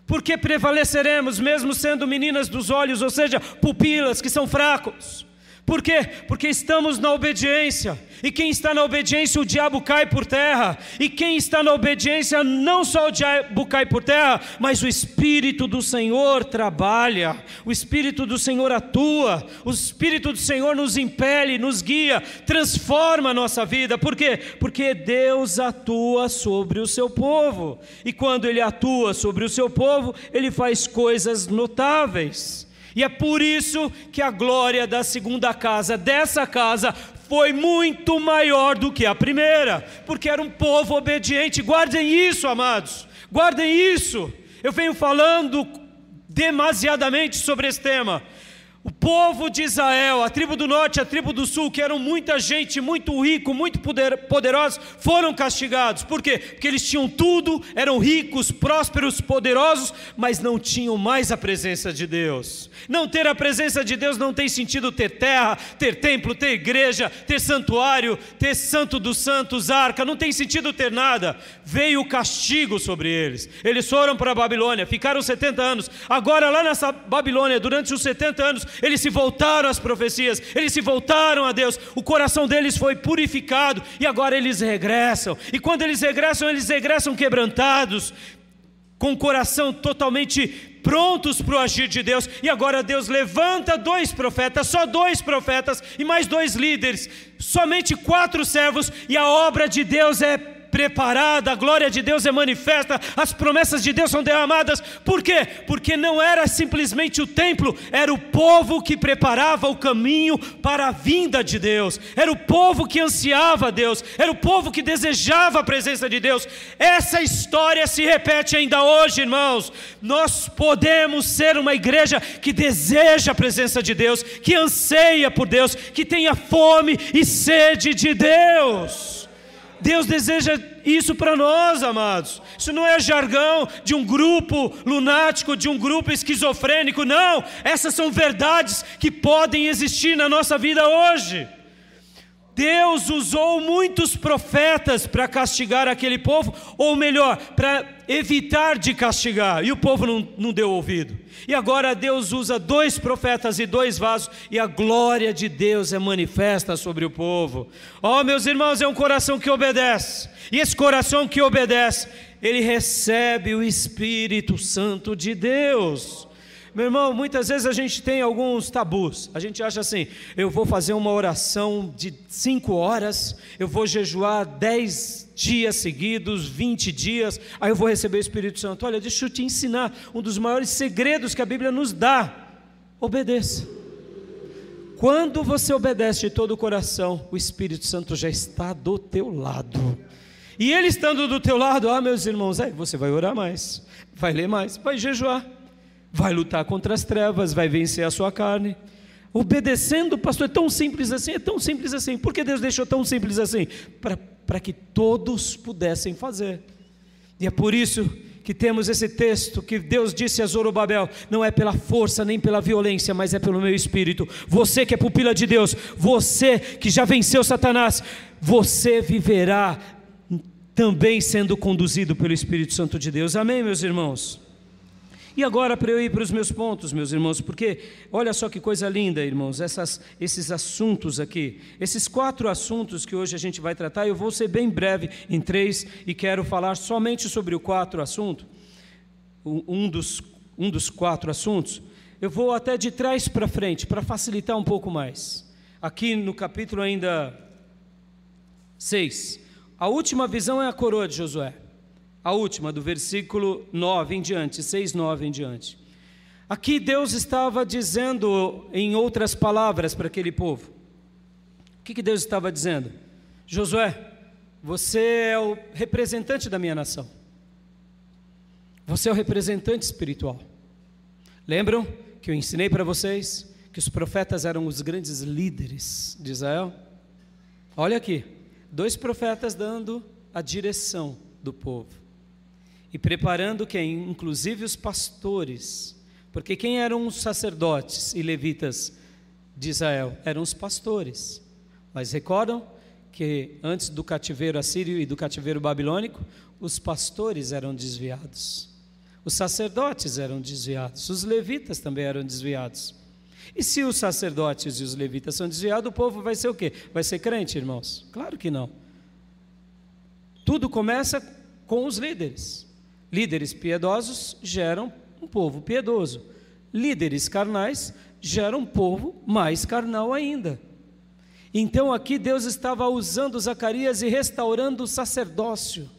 Porque prevaleceremos, mesmo sendo meninas dos olhos, ou seja, pupilas que são fracos. Por quê? Porque estamos na obediência. E quem está na obediência, o diabo cai por terra. E quem está na obediência, não só o diabo cai por terra, mas o Espírito do Senhor trabalha. O Espírito do Senhor atua. O Espírito do Senhor nos impele, nos guia, transforma a nossa vida. Por quê? Porque Deus atua sobre o seu povo. E quando Ele atua sobre o seu povo, Ele faz coisas notáveis. E é por isso que a glória da segunda casa, dessa casa, foi muito maior do que a primeira, porque era um povo obediente. Guardem isso, amados, guardem isso. Eu venho falando demasiadamente sobre esse tema. O povo de Israel, a tribo do norte, a tribo do sul, que eram muita gente, muito rico, muito poderosos, foram castigados. Por quê? Porque eles tinham tudo, eram ricos, prósperos, poderosos, mas não tinham mais a presença de Deus. Não ter a presença de Deus não tem sentido ter terra, ter templo, ter igreja, ter santuário, ter santo dos santos, arca, não tem sentido ter nada. Veio o castigo sobre eles. Eles foram para a Babilônia, ficaram 70 anos. Agora, lá nessa Babilônia, durante os 70 anos, eles se voltaram às profecias, eles se voltaram a Deus, o coração deles foi purificado e agora eles regressam. E quando eles regressam, eles regressam quebrantados, com o coração totalmente prontos para o agir de Deus. E agora Deus levanta dois profetas, só dois profetas e mais dois líderes, somente quatro servos, e a obra de Deus é preparada, a glória de Deus é manifesta, as promessas de Deus são derramadas. Por quê? Porque não era simplesmente o templo, era o povo que preparava o caminho para a vinda de Deus, era o povo que ansiava Deus, era o povo que desejava a presença de Deus. Essa história se repete ainda hoje, irmãos. Nós podemos ser uma igreja que deseja a presença de Deus, que anseia por Deus, que tenha fome e sede de Deus. Deus deseja isso para nós, amados. Isso não é jargão de um grupo lunático, de um grupo esquizofrênico, não. Essas são verdades que podem existir na nossa vida hoje. Deus usou muitos profetas para castigar aquele povo, ou melhor, para evitar de castigar, e o povo não, não deu ouvido. E agora Deus usa dois profetas e dois vasos, e a glória de Deus é manifesta sobre o povo. Ó, oh, meus irmãos, é um coração que obedece, e esse coração que obedece, ele recebe o Espírito Santo de Deus. Meu irmão, muitas vezes a gente tem alguns tabus. A gente acha assim: eu vou fazer uma oração de cinco horas, eu vou jejuar dez dias seguidos, vinte dias, aí eu vou receber o Espírito Santo. Olha, deixa eu te ensinar um dos maiores segredos que a Bíblia nos dá: obedeça. Quando você obedece de todo o coração, o Espírito Santo já está do teu lado. E ele estando do teu lado, ah, meus irmãos, é, você vai orar mais, vai ler mais, vai jejuar vai lutar contra as trevas, vai vencer a sua carne. Obedecendo, pastor, é tão simples assim, é tão simples assim. Por que Deus deixou tão simples assim? Para que todos pudessem fazer. E é por isso que temos esse texto que Deus disse a Zorobabel: não é pela força nem pela violência, mas é pelo meu espírito. Você que é pupila de Deus, você que já venceu Satanás, você viverá também sendo conduzido pelo Espírito Santo de Deus. Amém, meus irmãos? E agora, para eu ir para os meus pontos, meus irmãos, porque olha só que coisa linda, irmãos, essas, esses assuntos aqui, esses quatro assuntos que hoje a gente vai tratar, eu vou ser bem breve em três e quero falar somente sobre o quatro assunto, um dos, um dos quatro assuntos. Eu vou até de trás para frente, para facilitar um pouco mais. Aqui no capítulo ainda 6, a última visão é a coroa de Josué a última, do versículo 9 em diante, 6, 9 em diante. Aqui Deus estava dizendo, em outras palavras, para aquele povo. O que, que Deus estava dizendo? Josué, você é o representante da minha nação. Você é o representante espiritual. Lembram que eu ensinei para vocês que os profetas eram os grandes líderes de Israel? Olha aqui, dois profetas dando a direção do povo e preparando quem? Inclusive os pastores. Porque quem eram os sacerdotes e levitas de Israel? Eram os pastores. Mas recordam que antes do cativeiro assírio e do cativeiro babilônico, os pastores eram desviados. Os sacerdotes eram desviados, os levitas também eram desviados. E se os sacerdotes e os levitas são desviados, o povo vai ser o quê? Vai ser crente, irmãos? Claro que não. Tudo começa com os líderes. Líderes piedosos geram um povo piedoso. Líderes carnais geram um povo mais carnal ainda. Então aqui Deus estava usando Zacarias e restaurando o sacerdócio,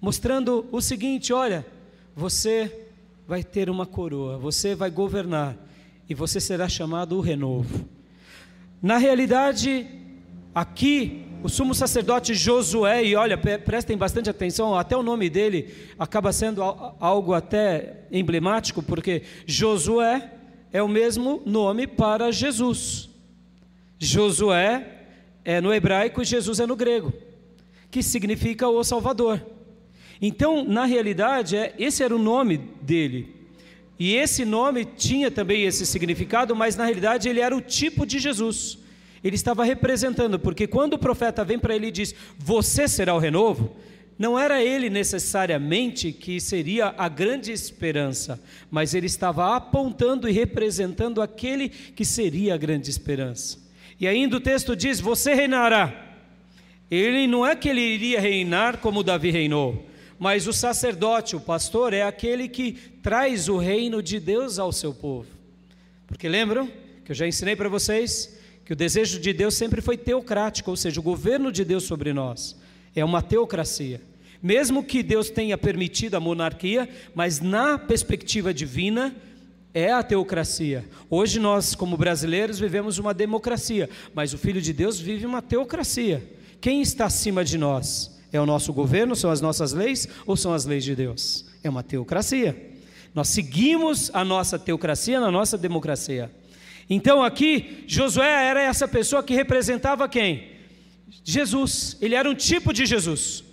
mostrando o seguinte: olha, você vai ter uma coroa, você vai governar e você será chamado o renovo. Na realidade, aqui o sumo sacerdote Josué, e olha, prestem bastante atenção, até o nome dele acaba sendo algo até emblemático, porque Josué é o mesmo nome para Jesus. Josué é no hebraico e Jesus é no grego, que significa o Salvador. Então, na realidade, é, esse era o nome dele. E esse nome tinha também esse significado, mas na realidade ele era o tipo de Jesus. Ele estava representando, porque quando o profeta vem para ele e diz: Você será o renovo, não era ele necessariamente que seria a grande esperança, mas ele estava apontando e representando aquele que seria a grande esperança. E ainda o texto diz: Você reinará. Ele não é que ele iria reinar como Davi reinou, mas o sacerdote, o pastor, é aquele que traz o reino de Deus ao seu povo. Porque lembram que eu já ensinei para vocês que o desejo de Deus sempre foi teocrático, ou seja, o governo de Deus sobre nós é uma teocracia. Mesmo que Deus tenha permitido a monarquia, mas na perspectiva divina, é a teocracia. Hoje nós, como brasileiros, vivemos uma democracia, mas o Filho de Deus vive uma teocracia. Quem está acima de nós? É o nosso governo, são as nossas leis ou são as leis de Deus? É uma teocracia. Nós seguimos a nossa teocracia na nossa democracia. Então aqui, Josué era essa pessoa que representava quem? Jesus. Ele era um tipo de Jesus,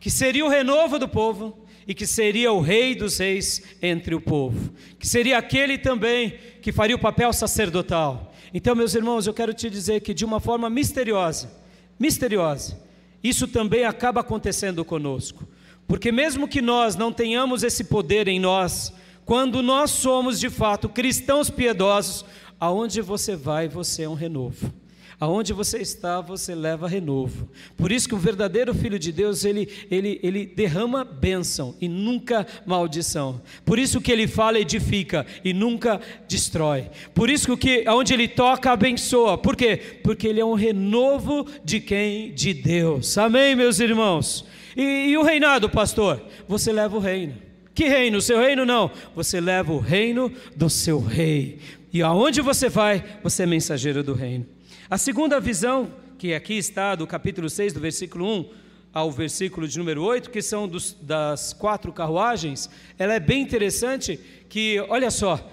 que seria o renovo do povo, e que seria o rei dos reis entre o povo, que seria aquele também que faria o papel sacerdotal. Então, meus irmãos, eu quero te dizer que de uma forma misteriosa, misteriosa, isso também acaba acontecendo conosco. Porque mesmo que nós não tenhamos esse poder em nós, quando nós somos de fato cristãos piedosos, aonde você vai, você é um renovo. Aonde você está, você leva renovo. Por isso que o verdadeiro filho de Deus, ele, ele, ele derrama bênção e nunca maldição. Por isso que ele fala edifica e nunca destrói. Por isso que aonde ele toca abençoa. Por quê? Porque ele é um renovo de quem? De Deus. Amém, meus irmãos. E, e o reinado, pastor? Você leva o reino. Que reino? O seu reino não. Você leva o reino do seu rei. E aonde você vai, você é mensageiro do reino. A segunda visão, que aqui está do capítulo 6, do versículo 1 ao versículo de número 8, que são dos, das quatro carruagens, ela é bem interessante que, olha só,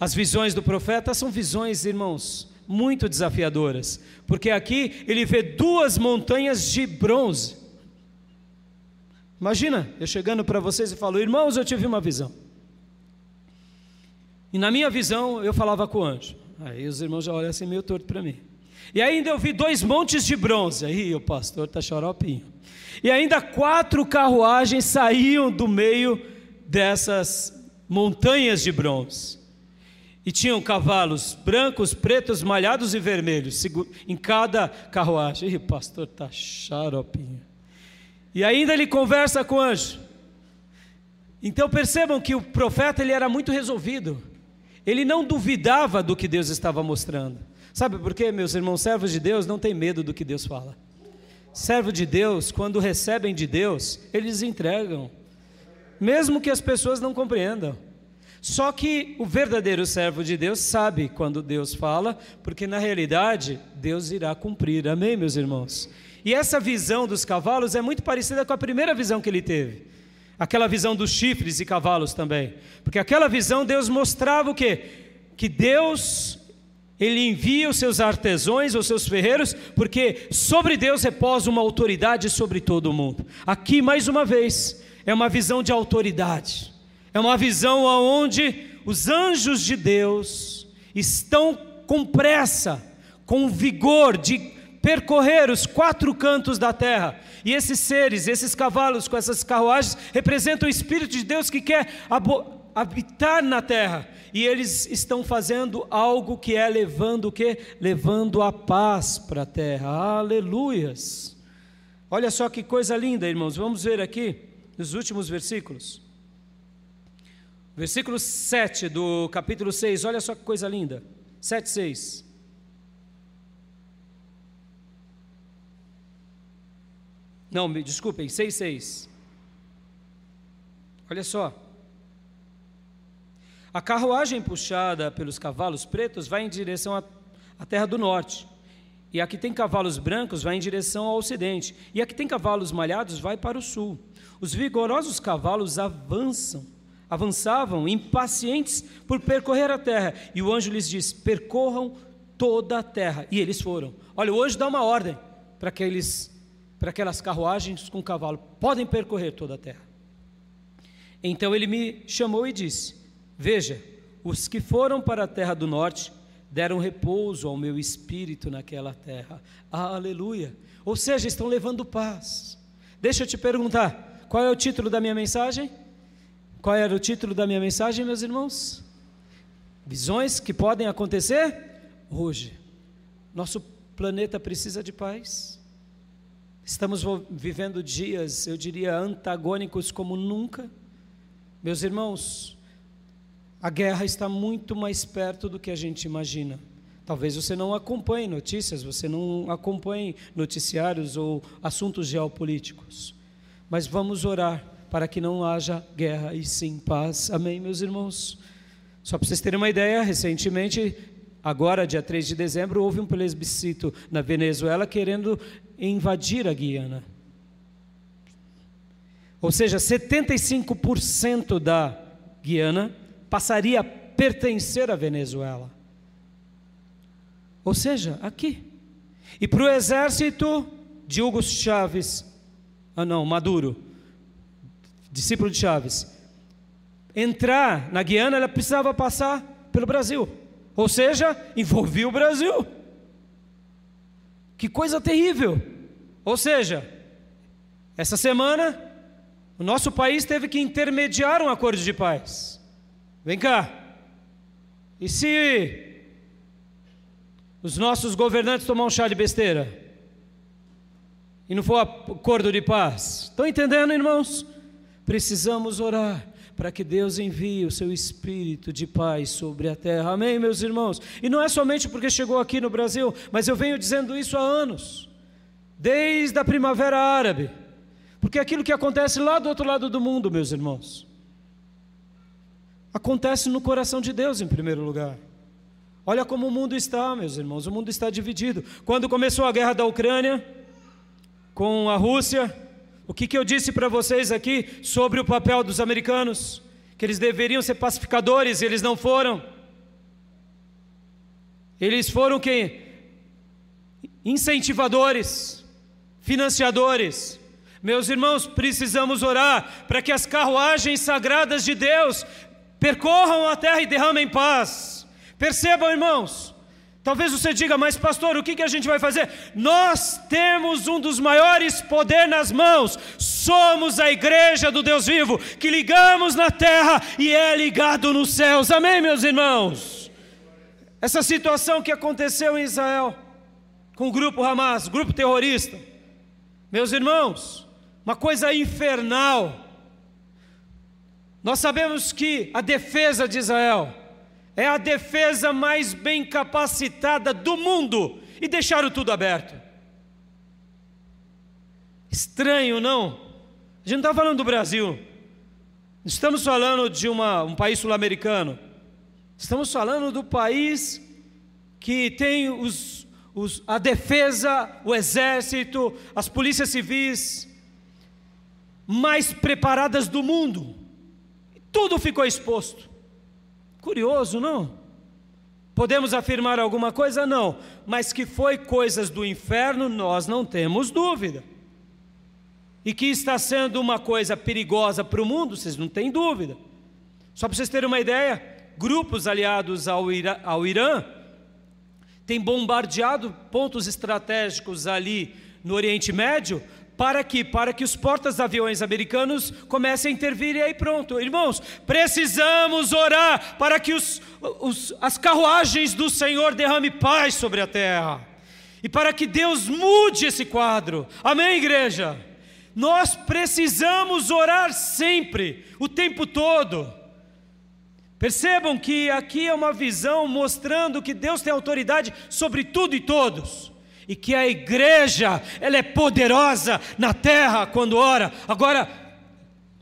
as visões do profeta são visões, irmãos, muito desafiadoras, porque aqui ele vê duas montanhas de bronze. Imagina, eu chegando para vocês e falo, irmãos, eu tive uma visão. E na minha visão eu falava com o anjo. Aí os irmãos já olham assim meio torto para mim. E ainda eu vi dois montes de bronze. Aí o pastor está xaropinho. E ainda quatro carruagens saíam do meio dessas montanhas de bronze. E tinham cavalos brancos, pretos, malhados e vermelhos em cada carruagem. E o pastor está xaropinho. E ainda ele conversa com o anjo. Então percebam que o profeta ele era muito resolvido. Ele não duvidava do que Deus estava mostrando. Sabe por quê, meus irmãos? Servos de Deus não têm medo do que Deus fala. Servo de Deus, quando recebem de Deus, eles entregam, mesmo que as pessoas não compreendam. Só que o verdadeiro servo de Deus sabe quando Deus fala, porque na realidade Deus irá cumprir. Amém, meus irmãos? E essa visão dos cavalos é muito parecida com a primeira visão que ele teve. Aquela visão dos chifres e cavalos também. Porque aquela visão Deus mostrava o quê? Que Deus ele envia os seus artesãos, os seus ferreiros, porque sobre Deus repousa uma autoridade sobre todo o mundo. Aqui, mais uma vez, é uma visão de autoridade, é uma visão onde os anjos de Deus estão com pressa, com vigor de percorrer os quatro cantos da terra. E esses seres, esses cavalos com essas carruagens, representam o Espírito de Deus que quer habitar na terra. E eles estão fazendo algo que é levando o quê? Levando a paz para a terra. Aleluias. Olha só que coisa linda, irmãos. Vamos ver aqui nos últimos versículos. Versículo 7 do capítulo 6. Olha só que coisa linda. 7, 6. Não, me desculpem, 6, 6. Olha só. A carruagem puxada pelos cavalos pretos vai em direção à terra do norte. E a que tem cavalos brancos vai em direção ao ocidente. E a que tem cavalos malhados vai para o sul. Os vigorosos cavalos avançam, avançavam impacientes por percorrer a terra. E o anjo lhes diz: percorram toda a terra. E eles foram. Olha, o anjo dá uma ordem para aqueles para aquelas carruagens com cavalo, podem percorrer toda a terra. Então ele me chamou e disse: Veja, os que foram para a terra do norte deram repouso ao meu espírito naquela terra. Aleluia. Ou seja, estão levando paz. Deixa eu te perguntar, qual é o título da minha mensagem? Qual era o título da minha mensagem, meus irmãos? Visões que podem acontecer hoje. Nosso planeta precisa de paz. Estamos vivendo dias, eu diria, antagônicos como nunca. Meus irmãos, a guerra está muito mais perto do que a gente imagina. Talvez você não acompanhe notícias, você não acompanhe noticiários ou assuntos geopolíticos. Mas vamos orar para que não haja guerra e sim paz. Amém, meus irmãos? Só para vocês terem uma ideia, recentemente, agora, dia 3 de dezembro, houve um plebiscito na Venezuela querendo invadir a Guiana. Ou seja, 75% da Guiana passaria a pertencer à Venezuela. Ou seja, aqui. E para o exército de Hugo Chávez, ah não, Maduro, discípulo de Chávez, entrar na Guiana, ela precisava passar pelo Brasil. Ou seja, envolvia o Brasil. Que coisa terrível. Ou seja, essa semana, o nosso país teve que intermediar um acordo de paz. Vem cá. E se os nossos governantes tomar um chá de besteira? E não for acordo de paz? Estão entendendo, irmãos? Precisamos orar para que Deus envie o seu espírito de paz sobre a terra. Amém, meus irmãos? E não é somente porque chegou aqui no Brasil, mas eu venho dizendo isso há anos, desde a primavera árabe. Porque aquilo que acontece lá do outro lado do mundo, meus irmãos, acontece no coração de Deus em primeiro lugar. Olha como o mundo está, meus irmãos, o mundo está dividido. Quando começou a guerra da Ucrânia com a Rússia, o que, que eu disse para vocês aqui sobre o papel dos americanos? Que eles deveriam ser pacificadores eles não foram. Eles foram quem? Incentivadores, financiadores. Meus irmãos, precisamos orar para que as carruagens sagradas de Deus percorram a terra e derramem paz. Percebam, irmãos. Talvez você diga, mas pastor, o que, que a gente vai fazer? Nós temos um dos maiores poderes nas mãos, somos a igreja do Deus vivo, que ligamos na terra e é ligado nos céus, amém, meus irmãos? Essa situação que aconteceu em Israel, com o grupo Hamas, grupo terrorista, meus irmãos, uma coisa infernal, nós sabemos que a defesa de Israel é a defesa mais bem capacitada do mundo e deixaram tudo aberto. Estranho, não? A gente não está falando do Brasil, estamos falando de uma, um país sul-americano, estamos falando do país que tem os, os, a defesa, o exército, as polícias civis mais preparadas do mundo. Tudo ficou exposto. Curioso, não? Podemos afirmar alguma coisa? Não. Mas que foi coisas do inferno, nós não temos dúvida. E que está sendo uma coisa perigosa para o mundo, vocês não têm dúvida. Só para vocês terem uma ideia, grupos aliados ao, Ira, ao Irã têm bombardeado pontos estratégicos ali no Oriente Médio para que para que os portas-aviões americanos comecem a intervir e aí pronto. Irmãos, precisamos orar para que os, os, as carruagens do Senhor derrame paz sobre a terra. E para que Deus mude esse quadro. Amém, igreja? Nós precisamos orar sempre, o tempo todo. Percebam que aqui é uma visão mostrando que Deus tem autoridade sobre tudo e todos. E que a igreja, ela é poderosa na terra quando ora. Agora,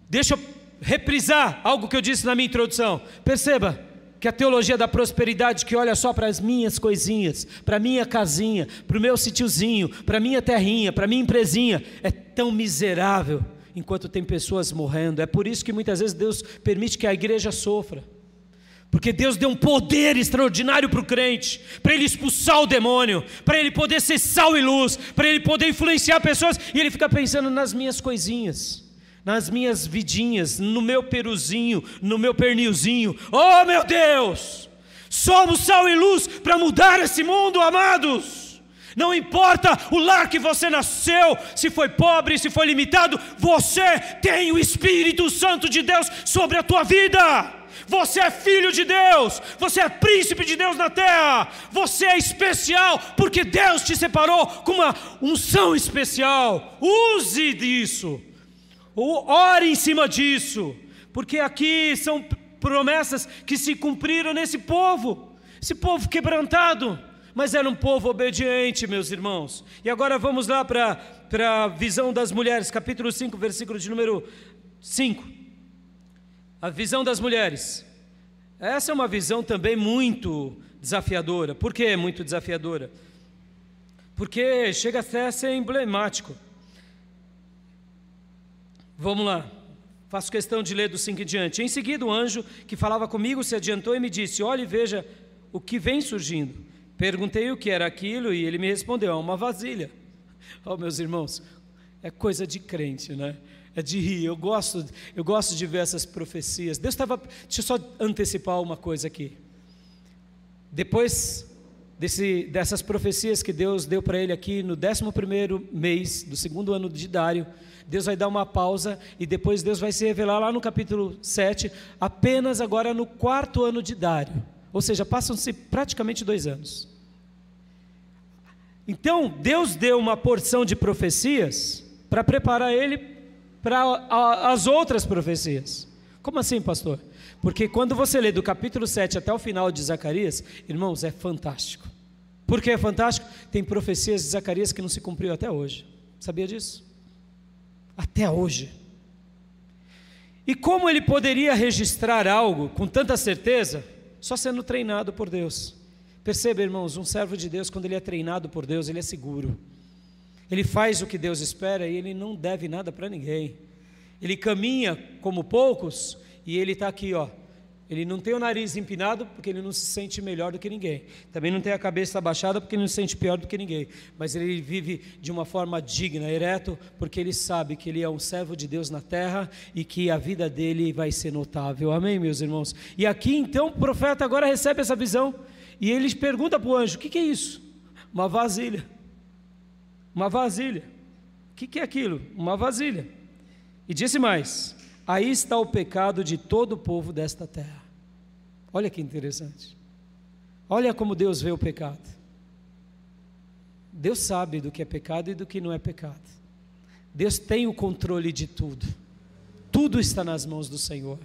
deixa eu reprisar algo que eu disse na minha introdução. Perceba que a teologia da prosperidade que olha só para as minhas coisinhas, para minha casinha, para o meu sítiozinho, para minha terrinha, para minha empresinha, é tão miserável enquanto tem pessoas morrendo. É por isso que muitas vezes Deus permite que a igreja sofra. Porque Deus deu um poder extraordinário para o crente, para ele expulsar o demônio, para ele poder ser sal e luz, para ele poder influenciar pessoas, e ele fica pensando nas minhas coisinhas, nas minhas vidinhas, no meu peruzinho, no meu pernilzinho. Oh meu Deus! Somos sal e luz para mudar esse mundo, amados. Não importa o lar que você nasceu, se foi pobre, se foi limitado, você tem o Espírito Santo de Deus sobre a tua vida. Você é filho de Deus, você é príncipe de Deus na terra, você é especial, porque Deus te separou com uma unção especial. Use disso, ore em cima disso, porque aqui são promessas que se cumpriram nesse povo, esse povo quebrantado, mas era um povo obediente, meus irmãos. E agora vamos lá para a visão das mulheres, capítulo 5, versículo de número 5. A visão das mulheres. Essa é uma visão também muito desafiadora. Por que muito desafiadora? Porque chega até a ser emblemático. Vamos lá. Faço questão de ler do 5 em diante. Em seguida, o anjo que falava comigo se adiantou e me disse: Olhe e veja o que vem surgindo. Perguntei o que era aquilo e ele me respondeu: É uma vasilha. <laughs> Oh, meus irmãos, é coisa de crente, né? É de rir. Eu gosto, eu gosto de ver essas profecias. Deus estava. Deixa eu só antecipar uma coisa aqui. Depois desse, dessas profecias que Deus deu para ele aqui no 11 mês do segundo ano de Dário, Deus vai dar uma pausa e depois Deus vai se revelar lá no capítulo 7, apenas agora no quarto ano de Dário. Ou seja, passam-se praticamente dois anos. Então, Deus deu uma porção de profecias para preparar ele para as outras profecias. Como assim, pastor? Porque quando você lê do capítulo 7 até o final de Zacarias, irmãos, é fantástico. Por que é fantástico? Tem profecias de Zacarias que não se cumpriu até hoje. Sabia disso? Até hoje. E como ele poderia registrar algo com tanta certeza? Só sendo treinado por Deus. Perceba, irmãos, um servo de Deus, quando ele é treinado por Deus, ele é seguro. Ele faz o que Deus espera e ele não deve nada para ninguém. Ele caminha como poucos e ele está aqui, ó. Ele não tem o nariz empinado porque ele não se sente melhor do que ninguém. Também não tem a cabeça abaixada porque ele não se sente pior do que ninguém. Mas ele vive de uma forma digna, ereto, porque ele sabe que ele é um servo de Deus na terra e que a vida dele vai ser notável. Amém, meus irmãos? E aqui então o profeta agora recebe essa visão e ele pergunta para o anjo: o que, que é isso? Uma vasilha. Uma vasilha. O que, que é aquilo? Uma vasilha. E disse mais: Aí está o pecado de todo o povo desta terra. Olha que interessante. Olha como Deus vê o pecado. Deus sabe do que é pecado e do que não é pecado. Deus tem o controle de tudo. Tudo está nas mãos do Senhor.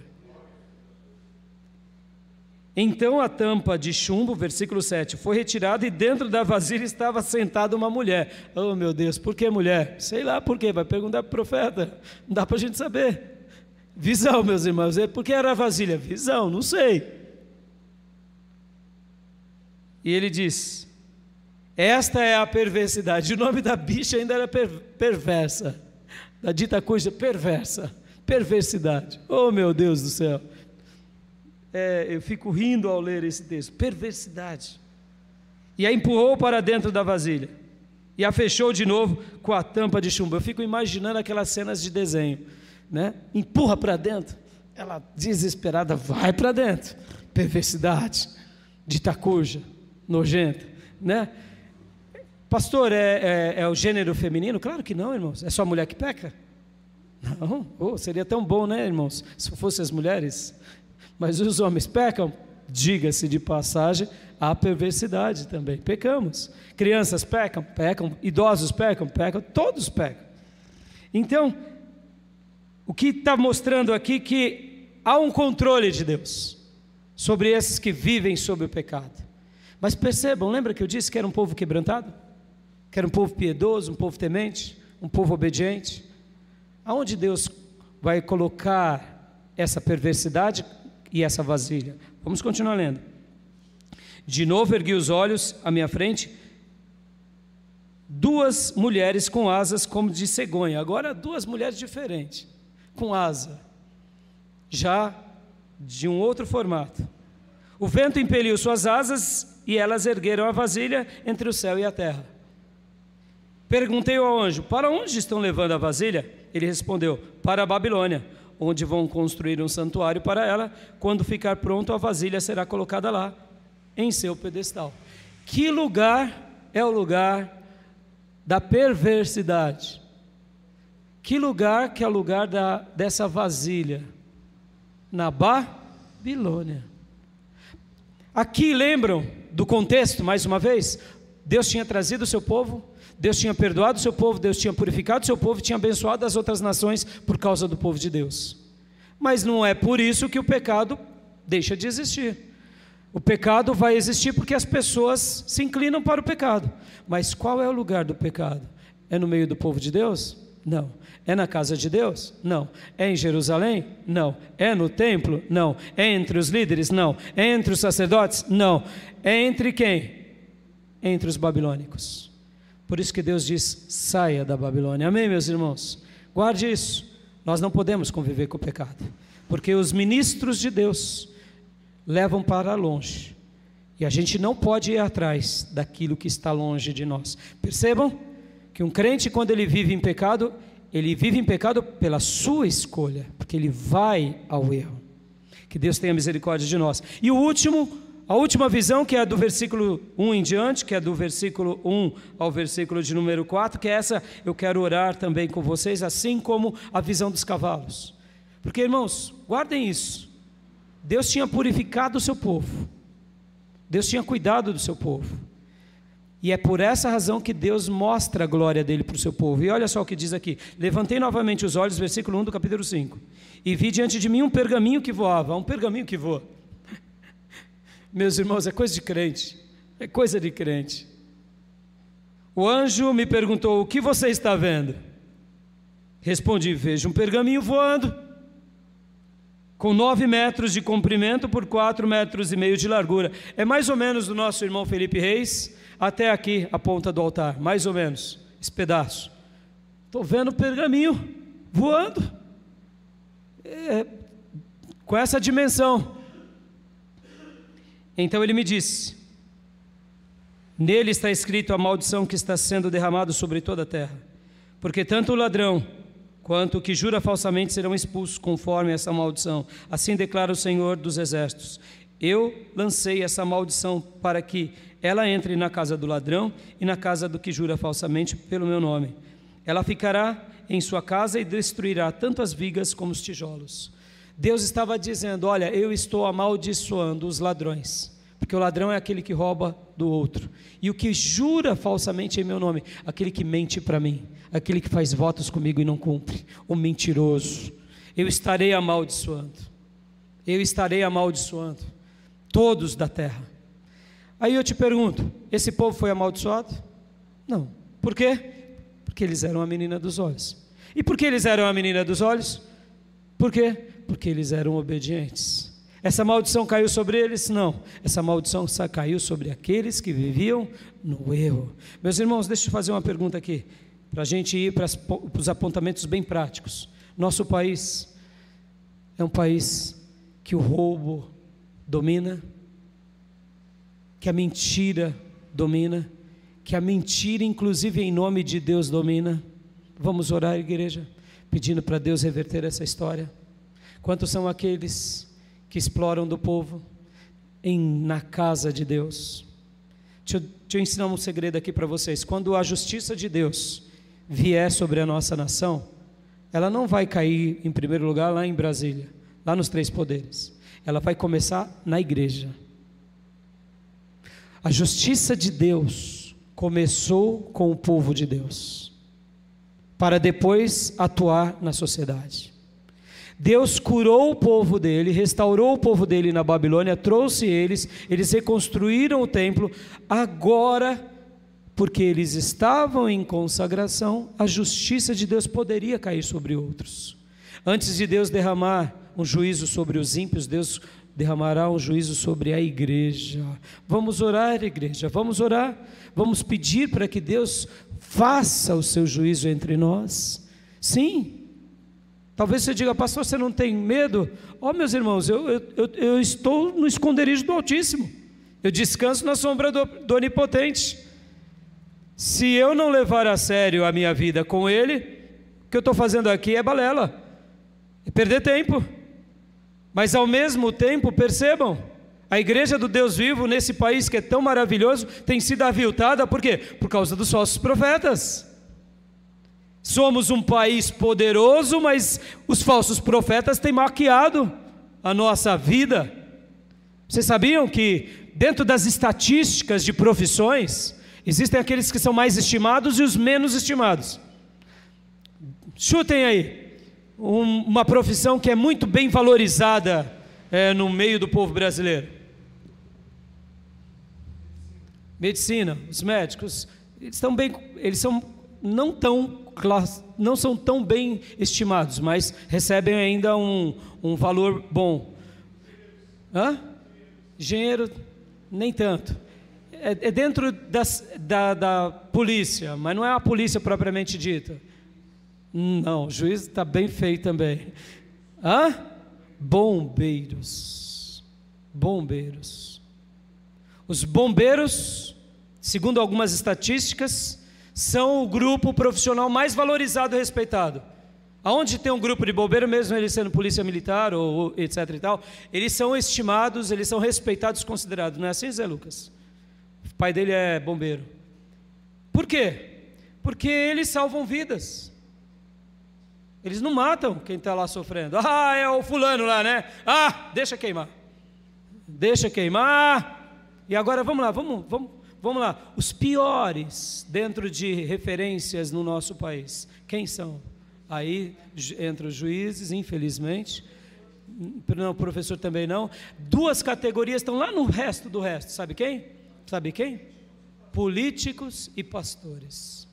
Então a tampa de chumbo, versículo 7, foi retirada e dentro da vasilha estava sentada uma mulher. Oh meu Deus, por que mulher? Sei lá por quê, vai perguntar para o profeta. Não dá para a gente saber. Visão, meus irmãos. Por que era a vasilha? Visão, não sei. E ele diz: Esta é a perversidade. O nome da bicha ainda era per perversa. Da dita coisa perversa. Perversidade. Oh meu Deus do céu é, eu fico rindo ao ler esse texto. Perversidade. E a empurrou para dentro da vasilha. E a fechou de novo com a tampa de chumbo. Eu fico imaginando aquelas cenas de desenho. Né? Empurra para dentro. Ela, desesperada, vai para dentro. Perversidade. De tacuja. Nojenta. Né? Pastor, é, é, é, o gênero feminino? Claro que não, irmãos. É só mulher que peca? Não. Oh, seria tão bom, né, irmãos? Se fossem as mulheres. Mas os homens pecam? Diga-se de passagem, há perversidade também. Pecamos. Crianças pecam? Pecam. Idosos pecam? Pecam. Todos pecam. Então, o que está mostrando aqui que há um controle de Deus sobre esses que vivem sob o pecado. Mas percebam, lembra que eu disse que era um povo quebrantado? Que era um povo piedoso, um povo temente, um povo obediente? Aonde Deus vai colocar essa perversidade e essa vasilha? Vamos continuar lendo. De novo ergui os olhos à minha frente, duas mulheres com asas como de cegonha. Agora duas mulheres diferentes, com asa, já de um outro formato. O vento impeliu suas asas e elas ergueram a vasilha entre o céu e a terra. Perguntei ao anjo: Para onde estão levando a vasilha? Ele respondeu: Para a Babilônia onde vão construir um santuário para ela. Quando ficar pronto, a vasilha será colocada lá, em seu pedestal. Que lugar é o lugar da perversidade? Que lugar que é o lugar da, dessa vasilha? Na Babilônia. Aqui lembram do contexto, mais uma vez? Deus tinha trazido o seu povo Deus tinha perdoado o seu povo, Deus tinha purificado o seu povo tinha abençoado as outras nações por causa do povo de Deus. Mas não é por isso que o pecado deixa de existir. O pecado vai existir porque as pessoas se inclinam para o pecado. Mas qual é o lugar do pecado? É no meio do povo de Deus? Não. É na casa de Deus? Não. É em Jerusalém? Não. É no templo? Não. É entre os líderes? Não. É entre os sacerdotes? Não. É entre quem? Entre os babilônicos. Por isso que Deus diz: saia da Babilônia. Amém, meus irmãos? Guarde isso. Nós não podemos conviver com o pecado, porque os ministros de Deus levam para longe. E a gente não pode ir atrás daquilo que está longe de nós. Percebam que um crente, quando ele vive em pecado, ele vive em pecado pela sua escolha, porque ele vai ao erro. Que Deus tenha misericórdia de nós. E o último, a última visão, que é do versículo 1 em diante, que é do versículo 1 ao versículo de número 4, que é essa eu quero orar também com vocês, assim como a visão dos cavalos. Porque, irmãos, guardem isso. Deus tinha purificado o seu povo. Deus tinha cuidado do seu povo. E é por essa razão que Deus mostra a glória dele para o seu povo. E olha só o que diz aqui: Levantei novamente os olhos, versículo 1 do capítulo 5, e vi diante de mim um pergaminho que voava, um pergaminho que voa. Meus irmãos, é coisa de crente. É coisa de crente. O anjo me perguntou: O que você está vendo? Respondi: Vejo um pergaminho voando, com nove metros de comprimento por quatro metros e meio de largura. É mais ou menos do nosso irmão Felipe Reis até aqui, a ponta do altar. Mais ou menos, esse pedaço. Estou vendo o pergaminho voando. É, com essa dimensão. Então ele me disse: Nele está escrito a maldição que está sendo derramada sobre toda a terra, porque tanto o ladrão quanto o que jura falsamente serão expulsos conforme essa maldição. Assim declara o Senhor dos Exércitos. Eu lancei essa maldição para que ela entre na casa do ladrão e na casa do que jura falsamente pelo meu nome. Ela ficará em sua casa e destruirá tanto as vigas como os tijolos. Deus estava dizendo: Olha, eu estou amaldiçoando os ladrões, porque o ladrão é aquele que rouba do outro, e o que jura falsamente em meu nome, aquele que mente para mim, aquele que faz votos comigo e não cumpre, o mentiroso. Eu estarei amaldiçoando, eu estarei amaldiçoando todos da terra. Aí eu te pergunto: esse povo foi amaldiçoado? Não. Por quê? Porque eles eram a menina dos olhos. E por que eles eram a menina dos olhos? Por quê? Porque eles eram obedientes. Essa maldição caiu sobre eles? Não. Essa maldição só caiu sobre aqueles que viviam no erro. Meus irmãos, deixa eu fazer uma pergunta aqui, para a gente ir para, para os apontamentos bem práticos. Nosso país é um país que o roubo domina, que a mentira domina, que a mentira, inclusive em nome de Deus, domina. Vamos orar, igreja, pedindo para Deus reverter essa história. Quantos são aqueles que exploram do povo em, na casa de Deus? Deixa eu, deixa eu ensinar um segredo aqui para vocês. Quando a justiça de Deus vier sobre a nossa nação, ela não vai cair em primeiro lugar lá em Brasília, lá nos três poderes. Ela vai começar na igreja. A justiça de Deus começou com o povo de Deus, para depois atuar na sociedade. Deus curou o povo dele, restaurou o povo dele na Babilônia, trouxe eles, eles reconstruíram o templo. Agora, porque eles estavam em consagração, a justiça de Deus poderia cair sobre outros. Antes de Deus derramar um juízo sobre os ímpios, Deus derramará um juízo sobre a igreja. Vamos orar, igreja, vamos orar, vamos pedir para que Deus faça o seu juízo entre nós. Sim. Talvez você diga, pastor, você não tem medo? Ó, oh, meus irmãos, eu, eu, eu, estou no esconderijo do Altíssimo, eu descanso na sombra do, do Onipotente. Se eu não levar a sério a minha vida com Ele, o que eu estou fazendo aqui é balela, é perder tempo. Mas ao mesmo tempo, percebam, a igreja do Deus vivo nesse país que é tão maravilhoso tem sido aviltada, por quê? Por causa dos falsos profetas. Somos um país poderoso, mas os falsos profetas têm maquiado a nossa vida. Vocês sabiam que, dentro das estatísticas de profissões, existem aqueles que são mais estimados e os menos estimados? Chutem aí um, uma profissão que é muito bem valorizada é, no meio do povo brasileiro? Medicina, os médicos, eles estão bem, eles são não tão não são tão bem estimados, mas recebem ainda um, um valor bom. Hã? Engenheiro, nem tanto. É, é dentro das, da, da polícia, mas não é a polícia propriamente dita. Não, o juiz está bem feio também. Hã? Bombeiros. Bombeiros. Os bombeiros, segundo algumas estatísticas, são o grupo profissional mais valorizado e respeitado. Aonde tem um grupo de bombeiros, mesmo eles sendo polícia militar ou etc e tal, eles são estimados, eles são respeitados, considerados. Não é assim, Zé Lucas? O pai dele é bombeiro. Por quê? Porque eles salvam vidas. Eles não matam quem está lá sofrendo. Ah, é o fulano lá, né? Ah, deixa queimar. Deixa queimar. E agora vamos lá, vamos, vamos, vamos lá. Os piores dentro de referências no nosso país. Quem são? Aí entre os juízes, infelizmente. Não, o professor também não. Duas categorias estão lá no resto do resto. Sabe quem? Sabe quem? Políticos e pastores.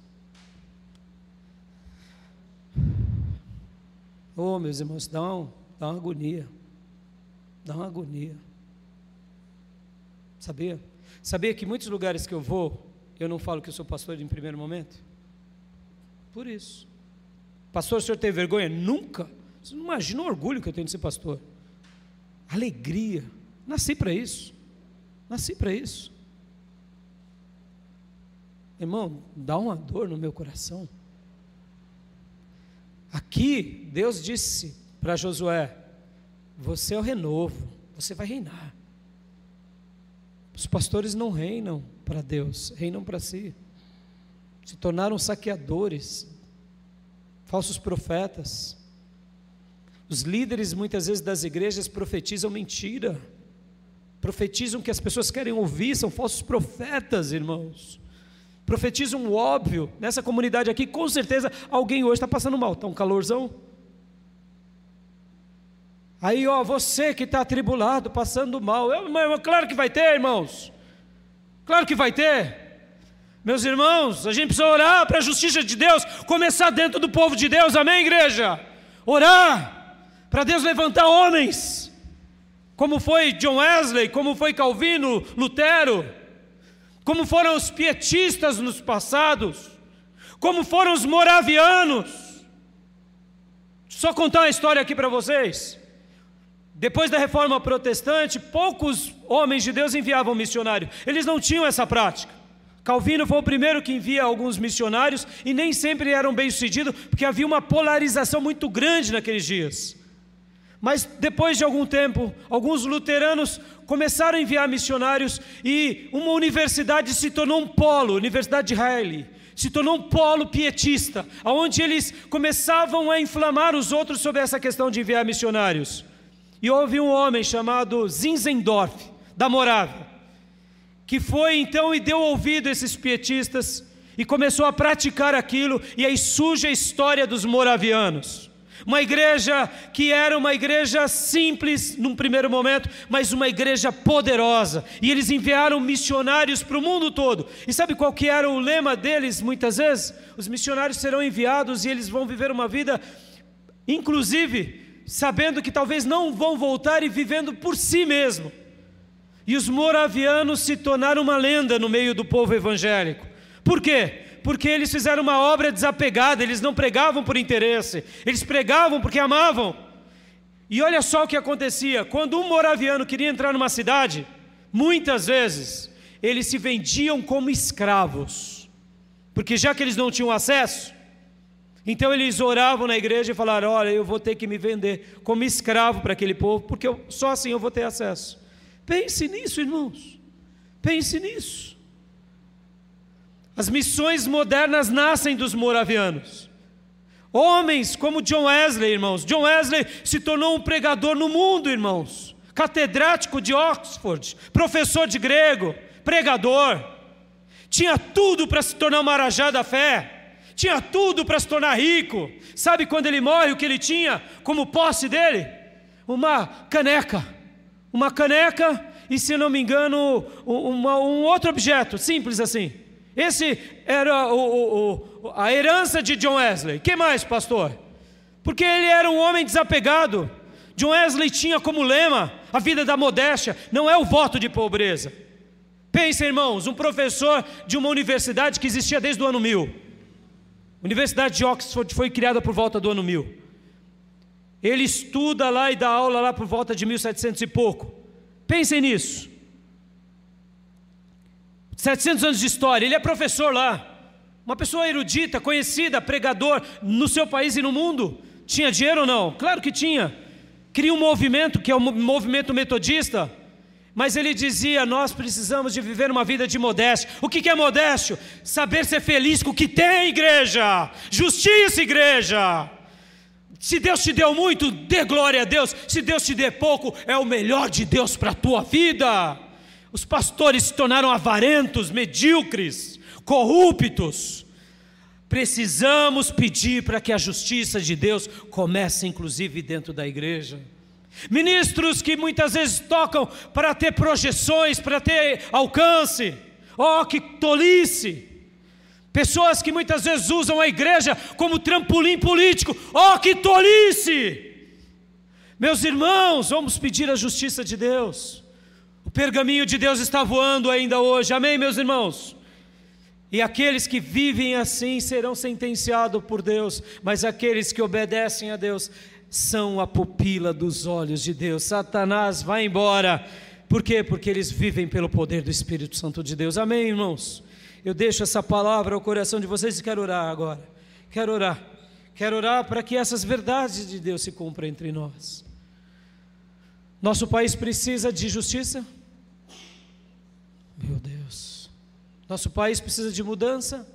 Oh, meus irmãos, dá, um, dá uma agonia. Dá uma agonia. Sabia? Sabia que muitos lugares que eu vou, eu não falo que eu sou pastor em primeiro momento? Por isso. Pastor, o senhor tem vergonha? Nunca. Você não imagina o orgulho que eu tenho de ser pastor. Alegria. Nasci para isso. Nasci para isso. Irmão, dá uma dor no meu coração. Aqui, Deus disse para Josué: Você é o renovo, você vai reinar. Os pastores não reinam para Deus, reinam para si. Se tornaram saqueadores, falsos profetas. Os líderes, muitas vezes, das igrejas profetizam mentira, profetizam que as pessoas querem ouvir, são falsos profetas, irmãos profetiza um óbvio. Nessa comunidade aqui, com certeza, alguém hoje está passando mal. Está um calorzão. Aí, ó, você que está atribulado, passando mal. Eu, irmão, claro que vai ter, irmãos. Claro que vai ter. Meus irmãos, a gente precisa orar para a justiça de Deus começar dentro do povo de Deus, amém, igreja? Orar para Deus levantar homens, como foi John Wesley, como foi Calvino, Lutero como foram os pietistas nos passados, como foram os moravianos. Só contar uma história aqui para vocês. Depois da reforma protestante, poucos homens de Deus enviavam missionários, eles não tinham essa prática. Calvino foi o primeiro que envia alguns missionários e nem sempre eram bem-sucedidos, porque havia uma polarização muito grande naqueles dias. Mas depois de algum tempo, alguns luteranos começaram a enviar missionários e uma universidade se tornou um polo, Universidade de Haile, se tornou um polo pietista, onde eles começavam a inflamar os outros sobre essa questão de enviar missionários. E houve um homem chamado Zinzendorf, da Morávia, que foi então e deu ouvido a esses pietistas e começou a praticar aquilo, e aí surge a história dos moravianos. Uma igreja que era uma igreja simples num primeiro momento, mas uma igreja poderosa. E eles enviaram missionários para o mundo todo. E sabe qual que era o lema deles muitas vezes? Os missionários serão enviados e eles vão viver uma vida, inclusive, sabendo que talvez não vão voltar e vivendo por si mesmo. E os moravianos se tornaram uma lenda no meio do povo evangélico. Por quê? Porque eles fizeram uma obra desapegada, eles não pregavam por interesse, eles pregavam porque amavam. E olha só o que acontecia: quando um moraviano queria entrar numa cidade, muitas vezes eles se vendiam como escravos, porque já que eles não tinham acesso, então eles oravam na igreja e falaram: Olha, eu vou ter que me vender como escravo para aquele povo, porque eu, só assim eu vou ter acesso. Pense nisso, irmãos. Pense nisso. As missões modernas nascem dos moravianos. Homens como John Wesley, irmãos. John Wesley se tornou um pregador no mundo, irmãos. Catedrático de Oxford, professor de grego, pregador. Tinha tudo para se tornar um marajá da fé. Tinha tudo para se tornar rico. Sabe quando ele morre, o que ele tinha como posse dele? Uma caneca. Uma caneca e, se não me engano, uma, um outro objeto, simples assim. Esse era o, o, a herança de John Wesley. que mais, pastor? Porque ele era um homem desapegado. John Wesley tinha como lema a vida da modéstia, não é o voto de pobreza. Pensem, irmãos, um professor de uma universidade que existia desde o ano 1000. Universidade de Oxford foi criada por volta do ano 1000. Ele estuda lá e dá aula lá por volta de 1700 e pouco. Pensem nisso. 700 anos de história, ele é professor lá. Uma pessoa erudita, conhecida, pregador no seu país e no mundo. Tinha dinheiro ou não? Claro que tinha. Cria um movimento que é o movimento metodista. Mas ele dizia: Nós precisamos de viver uma vida de modéstia. O que é modéstia? Saber ser feliz com o que tem, igreja. Justiça, igreja. Se Deus te deu muito, dê glória a Deus. Se Deus te der pouco, é o melhor de Deus para a tua vida. Os pastores se tornaram avarentos, medíocres, corruptos. Precisamos pedir para que a justiça de Deus comece, inclusive, dentro da igreja. Ministros que muitas vezes tocam para ter projeções, para ter alcance. Oh, que tolice! Pessoas que muitas vezes usam a igreja como trampolim político. Oh, que tolice! Meus irmãos, vamos pedir a justiça de Deus. O pergaminho de Deus está voando ainda hoje, amém, meus irmãos? E aqueles que vivem assim serão sentenciados por Deus, mas aqueles que obedecem a Deus são a pupila dos olhos de Deus. Satanás vai embora. Por quê? Porque eles vivem pelo poder do Espírito Santo de Deus. Amém, irmãos? Eu deixo essa palavra ao coração de vocês e quero orar agora. Quero orar. Quero orar para que essas verdades de Deus se cumpram entre nós. Nosso país precisa de justiça? Meu Deus. Nosso país precisa de mudança?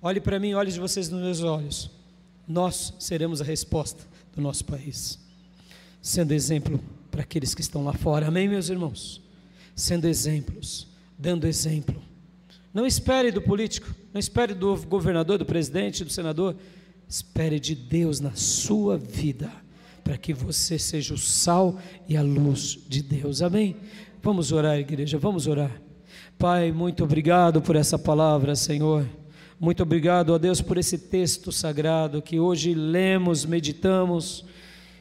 Olhe para mim, olhe de vocês nos meus olhos. Nós seremos a resposta do nosso país, sendo exemplo para aqueles que estão lá fora. Amém, meus irmãos? Sendo exemplos, dando exemplo. Não espere do político, não espere do governador, do presidente, do senador. Espere de Deus na sua vida para que você seja o sal e a luz de Deus. Amém? Vamos orar, igreja, vamos orar. Pai, muito obrigado por essa palavra, Senhor. Muito obrigado, ó Deus, por esse texto sagrado que hoje lemos, meditamos.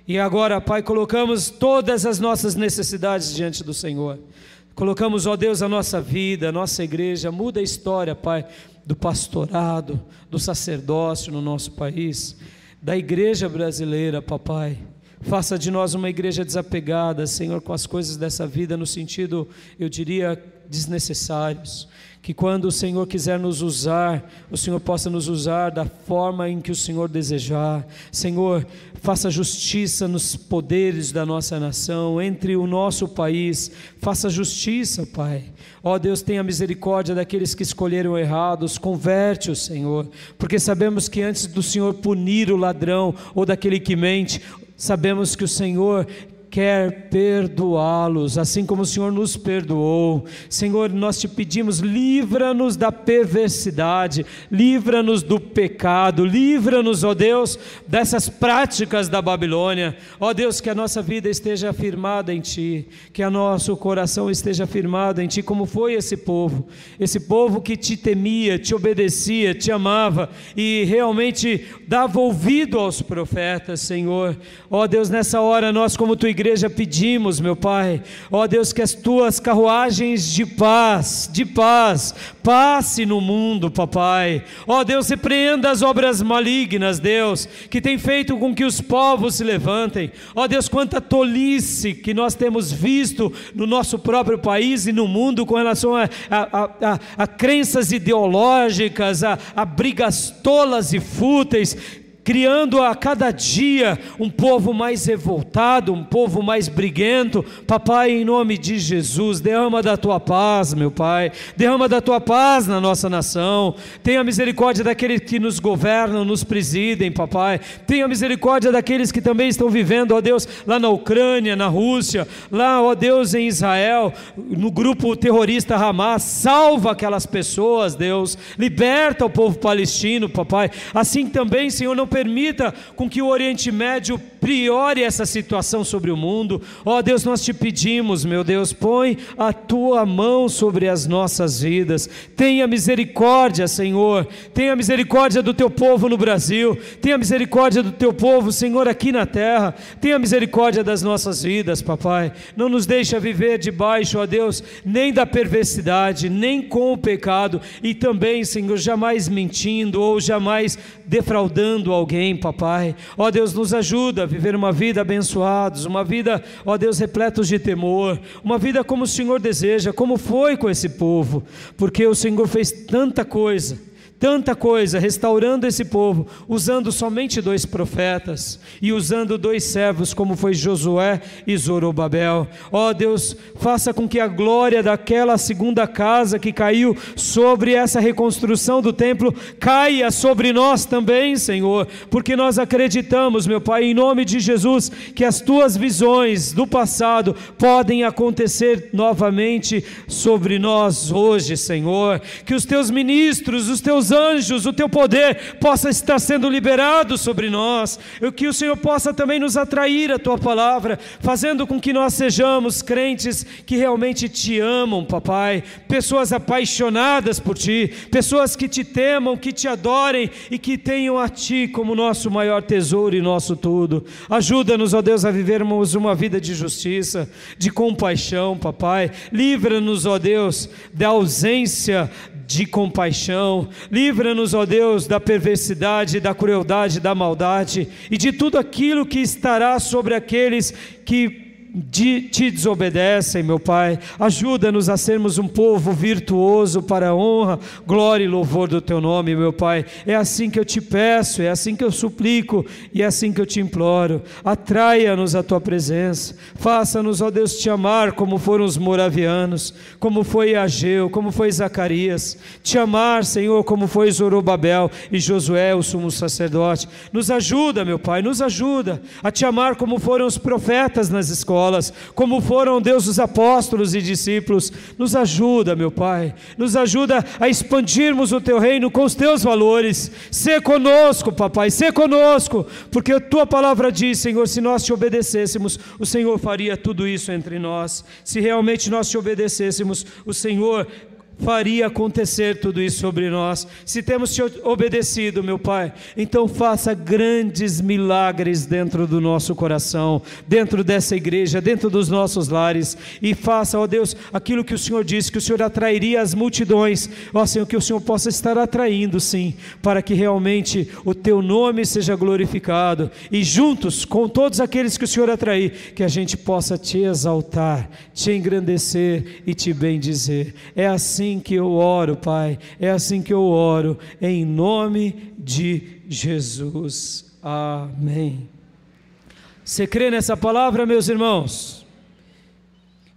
E agora, Pai, colocamos todas as nossas necessidades diante do Senhor. Colocamos, ó Deus, a nossa vida, a nossa igreja. Muda a história, Pai, do pastorado, do sacerdócio no nosso país, da igreja brasileira, papai. Faça de nós uma igreja desapegada, Senhor, com as coisas dessa vida, no sentido, eu diria, desnecessários. Que quando o Senhor quiser nos usar, o Senhor possa nos usar da forma em que o Senhor desejar. Senhor, faça justiça nos poderes da nossa nação, entre o nosso país. Faça justiça, Pai. Ó Deus, tenha misericórdia daqueles que escolheram errados, converte-os, Senhor, porque sabemos que antes do Senhor punir o ladrão ou daquele que mente, sabemos que o Senhor quer perdoá-los, assim como o Senhor nos perdoou. Senhor, nós te pedimos, livra-nos da perversidade, livra-nos do pecado, livra-nos, ó Deus, dessas práticas da Babilônia. Ó Deus, que a nossa vida esteja firmada em Ti, que o nosso coração esteja firmado em Ti, como foi esse povo, esse povo que te temia, te obedecia, te amava e realmente dava ouvido aos profetas, Senhor. Ó Deus, nessa hora nós, como tua igreja, igreja pedimos, meu Pai, ó Deus, que as tuas carruagens de paz, de paz, passe no mundo, papai. Ó Deus, repreenda as obras malignas, Deus, que tem feito com que os povos se levantem. Ó Deus, quanta tolice que nós temos visto no nosso próprio país e no mundo com relação a, a, a, a crenças ideológicas, a, a brigas tolas e fúteis criando a cada dia um povo mais revoltado, um povo mais briguento. Papai, em nome de Jesus, derrama da tua paz, meu Pai, derrama da tua paz na nossa nação. Tenha misericórdia daqueles que nos governam, nos presidem, papai. Tenha misericórdia daqueles que também estão vivendo, ó Deus, lá na Ucrânia, na Rússia, lá, ó Deus, em Israel, no grupo terrorista Hamas. Salva aquelas pessoas, Deus. Liberta o povo palestino, papai. Assim também, Senhor, não permita com que o Oriente Médio priore essa situação sobre o mundo. Ó oh, Deus, nós te pedimos, meu Deus, põe a tua mão sobre as nossas vidas. Tenha misericórdia, Senhor. Tenha misericórdia do teu povo no Brasil. Tenha misericórdia do teu povo, Senhor, aqui na terra. Tenha misericórdia das nossas vidas, papai. Não nos deixa viver debaixo, ó Deus, nem da perversidade, nem com o pecado e também, Senhor, jamais mentindo ou jamais defraudando alguém, papai. Ó Deus, nos ajuda a viver uma vida abençoados, uma vida, ó Deus, repletos de temor, uma vida como o Senhor deseja, como foi com esse povo, porque o Senhor fez tanta coisa tanta coisa, restaurando esse povo, usando somente dois profetas e usando dois servos, como foi Josué e Zorobabel. Ó oh, Deus, faça com que a glória daquela segunda casa que caiu sobre essa reconstrução do templo caia sobre nós também, Senhor, porque nós acreditamos, meu Pai, em nome de Jesus, que as tuas visões do passado podem acontecer novamente sobre nós hoje, Senhor. Que os teus ministros, os teus anjos, o teu poder possa estar sendo liberado sobre nós, e que o Senhor possa também nos atrair a tua palavra, fazendo com que nós sejamos crentes que realmente te amam, papai, pessoas apaixonadas por ti, pessoas que te temam, que te adorem e que tenham a ti como nosso maior tesouro e nosso tudo. Ajuda-nos, ó Deus, a vivermos uma vida de justiça, de compaixão, papai. Livra-nos, ó Deus, da ausência de compaixão. Livra-nos, ó Deus, da perversidade, da crueldade, da maldade e de tudo aquilo que estará sobre aqueles que de, te desobedecem, meu Pai. Ajuda-nos a sermos um povo virtuoso para a honra, glória e louvor do Teu nome, meu Pai. É assim que eu te peço, é assim que eu suplico e é assim que eu te imploro. Atraia-nos à Tua presença. Faça-nos, ó Deus, te amar como foram os moravianos, como foi Ageu, como foi Zacarias. Te amar, Senhor, como foi Zorobabel e Josué, o sumo sacerdote. Nos ajuda, meu Pai, nos ajuda a te amar como foram os profetas nas escolas escolas, como foram, Deus, os apóstolos e discípulos. Nos ajuda, meu Pai, nos ajuda a expandirmos o teu reino com os teus valores. Sê conosco, papai, sê conosco, porque a tua palavra diz, Senhor, se nós te obedecêssemos, o Senhor faria tudo isso entre nós. Se realmente nós te obedecêssemos, o Senhor faria acontecer tudo isso sobre nós. Se temos te obedecido, meu Pai, então faça grandes milagres dentro do nosso coração, dentro dessa igreja, dentro dos nossos lares, e faça, ó Deus, aquilo que o Senhor disse, que o Senhor atrairia as multidões, ó Senhor, que o Senhor possa estar atraindo, sim, para que realmente o teu nome seja glorificado, e juntos com todos aqueles que o Senhor atrair, que a gente possa te exaltar, te engrandecer e te bendizer. É assim assim que eu oro, Pai, é assim que eu oro, em nome de Jesus. Amém. Você crê nessa palavra, meus irmãos?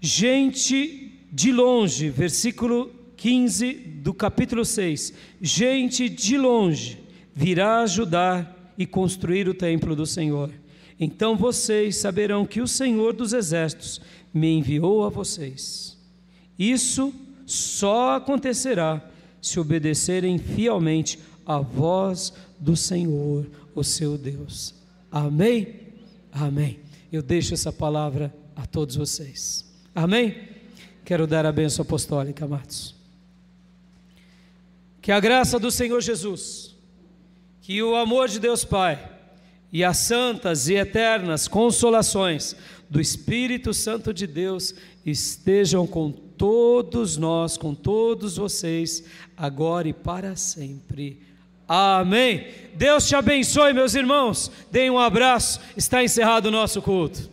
Gente de longe, versículo 15 do capítulo 6. Gente de longe virá ajudar e construir o templo do Senhor. Então vocês saberão que o Senhor dos Exércitos me enviou a vocês. Isso só acontecerá se obedecerem fielmente à voz do Senhor, o seu Deus. Amém? Amém. Eu deixo essa palavra a todos vocês. Amém? Quero dar a bênção apostólica, amados. Que a graça do Senhor Jesus, que o amor de Deus Pai e as santas e eternas consolações do Espírito Santo de Deus estejam com todos nós, com todos vocês, agora e para sempre. Amém. Deus te abençoe, meus irmãos. Deem um abraço. Está encerrado o nosso culto.